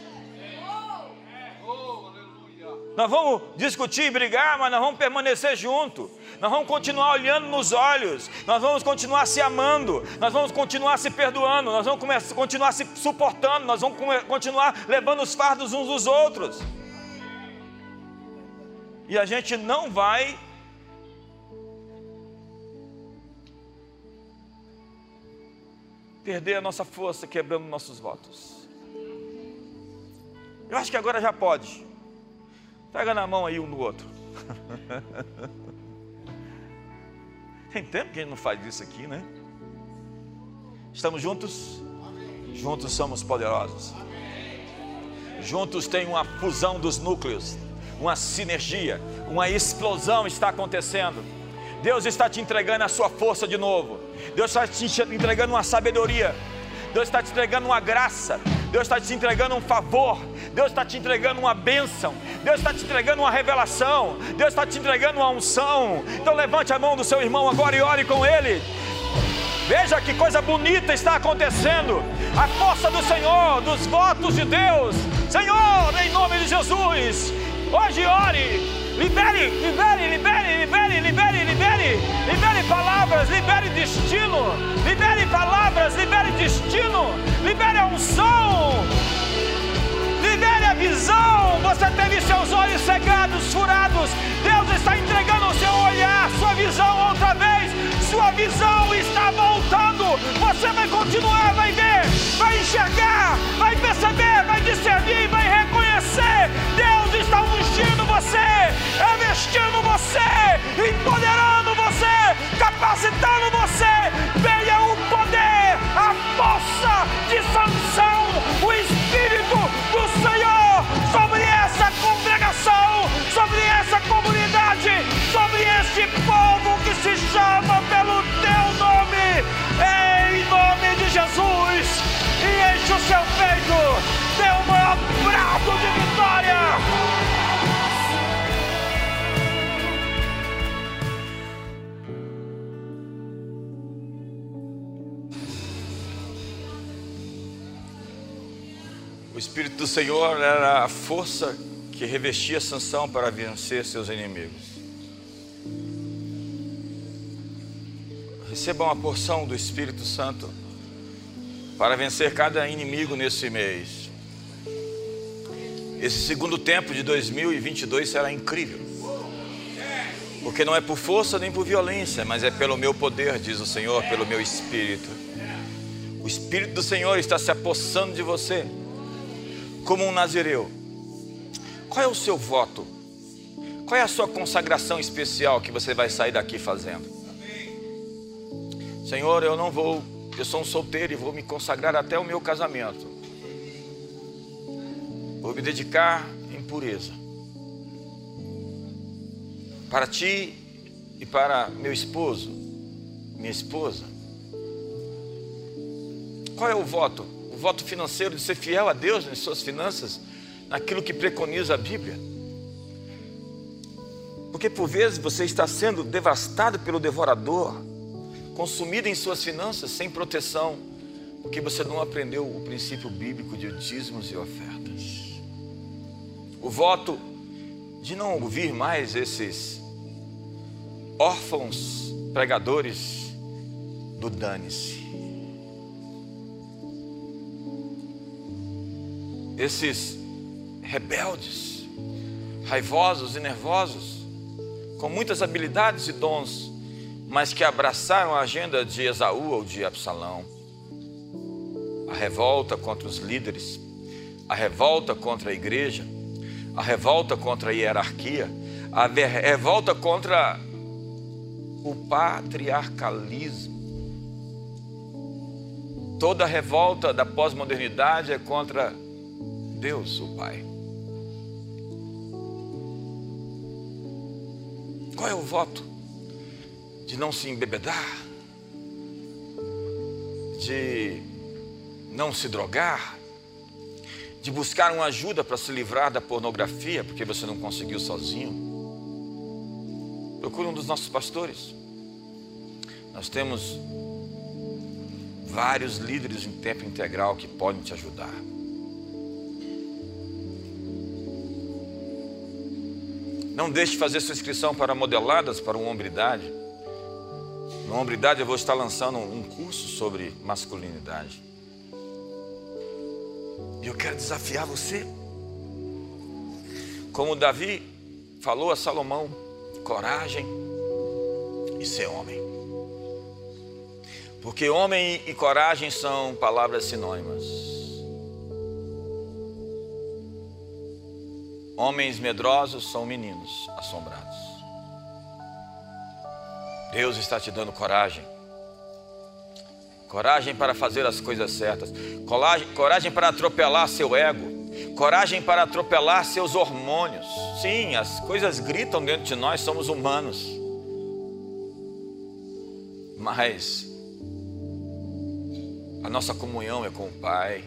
Nós vamos discutir e brigar, mas nós vamos permanecer junto. Nós vamos continuar olhando nos olhos. Nós vamos continuar se amando. Nós vamos continuar se perdoando. Nós vamos continuar se suportando. Nós vamos continuar levando os fardos uns dos outros e a gente não vai perder a nossa força quebrando nossos votos. Eu acho que agora já pode. Pega na mão aí um do outro. Tem tempo que a gente não faz isso aqui, né? Estamos juntos? Juntos somos poderosos. Juntos tem uma fusão dos núcleos uma sinergia, uma explosão está acontecendo. Deus está te entregando a sua força de novo. Deus está te entregando uma sabedoria. Deus está te entregando uma graça. Deus está te entregando um favor. Deus está te entregando uma bênção. Deus está te entregando uma revelação. Deus está te entregando uma unção. Então levante a mão do seu irmão agora e ore com ele. Veja que coisa bonita está acontecendo. A força do Senhor, dos votos de Deus. Senhor, em nome de Jesus, Hoje ore. Libere, libere, libere, libere, libere, libere. Libere palavras, libere destino. Libere palavras, libere destino. Libere a unção. Libere a visão. Você teve seus olhos cegados, furados. Deus está entregando o seu olhar, sua visão outra vez. Sua visão está voltando. Você vai continuar, vai ver, vai enxergar, vai perceber, vai discernir, vai reconhecer. Deus está ungindo você, é vestindo você, empoderando você, capacitando você. Espírito do Senhor era a força que revestia Sansão para vencer seus inimigos. Receba uma porção do Espírito Santo para vencer cada inimigo nesse mês. Esse segundo tempo de 2022 será incrível. Porque não é por força nem por violência, mas é pelo meu poder, diz o Senhor, pelo meu espírito. O Espírito do Senhor está se apossando de você como um nazireu. Qual é o seu voto? Qual é a sua consagração especial que você vai sair daqui fazendo? Senhor, eu não vou, eu sou um solteiro e vou me consagrar até o meu casamento. Vou me dedicar em pureza. Para ti e para meu esposo, minha esposa. Qual é o voto? Voto financeiro de ser fiel a Deus nas suas finanças, naquilo que preconiza a Bíblia. Porque por vezes você está sendo devastado pelo devorador, consumido em suas finanças sem proteção, porque você não aprendeu o princípio bíblico de dízimos e ofertas. O voto de não ouvir mais esses órfãos pregadores do dane-se. Esses rebeldes, raivosos e nervosos, com muitas habilidades e dons, mas que abraçaram a agenda de Esaú ou de Absalão. A revolta contra os líderes, a revolta contra a igreja, a revolta contra a hierarquia, a revolta contra o patriarcalismo. Toda revolta da pós-modernidade é contra Deus, o Pai. Qual é o voto? De não se embebedar, de não se drogar, de buscar uma ajuda para se livrar da pornografia, porque você não conseguiu sozinho. Procure um dos nossos pastores. Nós temos vários líderes em tempo integral que podem te ajudar. Não deixe de fazer sua inscrição para modeladas para uma hombridade. Na hombridade eu vou estar lançando um curso sobre masculinidade. E eu quero desafiar você. Como Davi falou a Salomão, coragem e ser homem. Porque homem e coragem são palavras sinônimas. Homens medrosos são meninos assombrados. Deus está te dando coragem coragem para fazer as coisas certas, coragem, para atropelar seu ego, coragem para atropelar seus hormônios. Sim, as coisas gritam dentro de nós, somos humanos. Mas a nossa comunhão é com o Pai,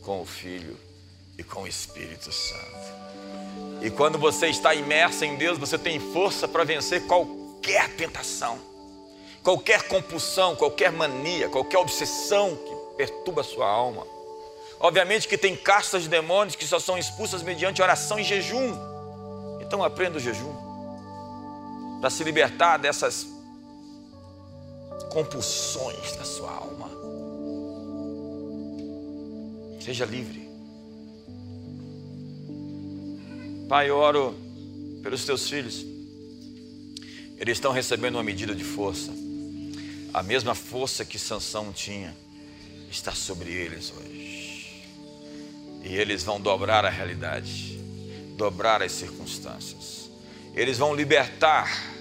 com o Filho e com o Espírito Santo. E quando você está imerso em Deus, você tem força para vencer qualquer tentação qualquer compulsão, qualquer mania, qualquer obsessão que perturba a sua alma. Obviamente que tem castas de demônios que só são expulsas mediante oração e jejum. Então aprenda o jejum para se libertar dessas compulsões da sua alma. Seja livre. Pai, eu oro pelos teus filhos. Eles estão recebendo uma medida de força. A mesma força que Sansão tinha está sobre eles hoje. E eles vão dobrar a realidade, dobrar as circunstâncias. Eles vão libertar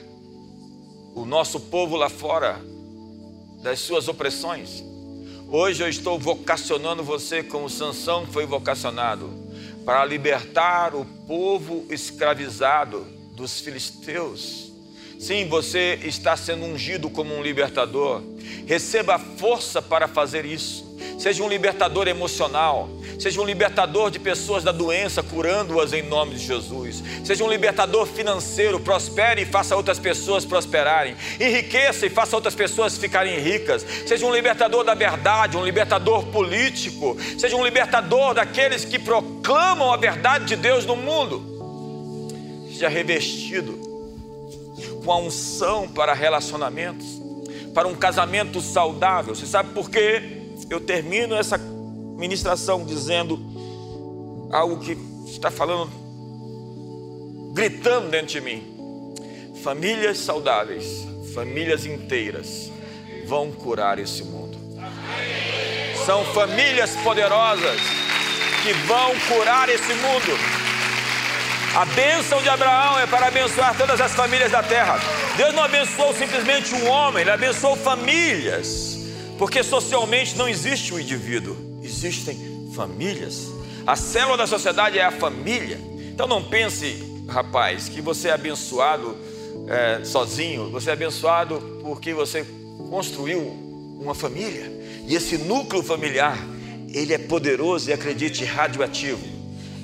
o nosso povo lá fora das suas opressões. Hoje eu estou vocacionando você como Sansão foi vocacionado para libertar o povo escravizado dos filisteus Sim, você está sendo ungido como um libertador. Receba força para fazer isso. Seja um libertador emocional, seja um libertador de pessoas da doença, curando-as em nome de Jesus. Seja um libertador financeiro, prospere e faça outras pessoas prosperarem. Enriqueça e faça outras pessoas ficarem ricas. Seja um libertador da verdade, um libertador político. Seja um libertador daqueles que proclamam a verdade de Deus no mundo. Seja revestido com a unção para relacionamentos, para um casamento saudável. Você sabe por quê? Eu termino essa ministração dizendo algo que está falando, gritando dentro de mim. Famílias saudáveis, famílias inteiras vão curar esse mundo. São famílias poderosas que vão curar esse mundo. A bênção de Abraão é para abençoar todas as famílias da terra. Deus não abençoou simplesmente um homem, ele abençoou famílias. Porque socialmente não existe o indivíduo, existem famílias. A célula da sociedade é a família. Então não pense, rapaz, que você é abençoado é, sozinho, você é abençoado porque você construiu uma família. E esse núcleo familiar, ele é poderoso e acredite, radioativo.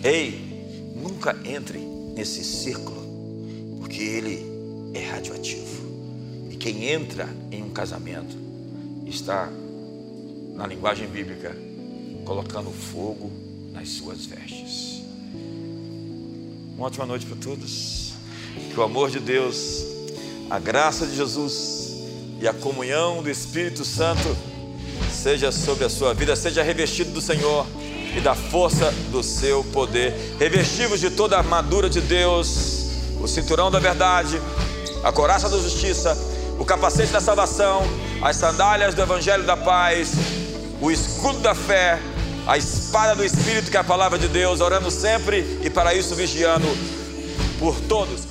Ei, Nunca entre nesse círculo, porque ele é radioativo. E quem entra em um casamento está, na linguagem bíblica, colocando fogo nas suas vestes. Uma ótima noite para todos. Que o amor de Deus, a graça de Jesus e a comunhão do Espírito Santo seja sobre a sua vida, seja revestido do Senhor e da força do seu poder. Revestivos de toda a armadura de Deus o cinturão da verdade, a coraça da justiça, o capacete da salvação, as sandálias do evangelho da paz, o escudo da fé, a espada do Espírito, que é a palavra de Deus, orando sempre e para isso vigiando por todos.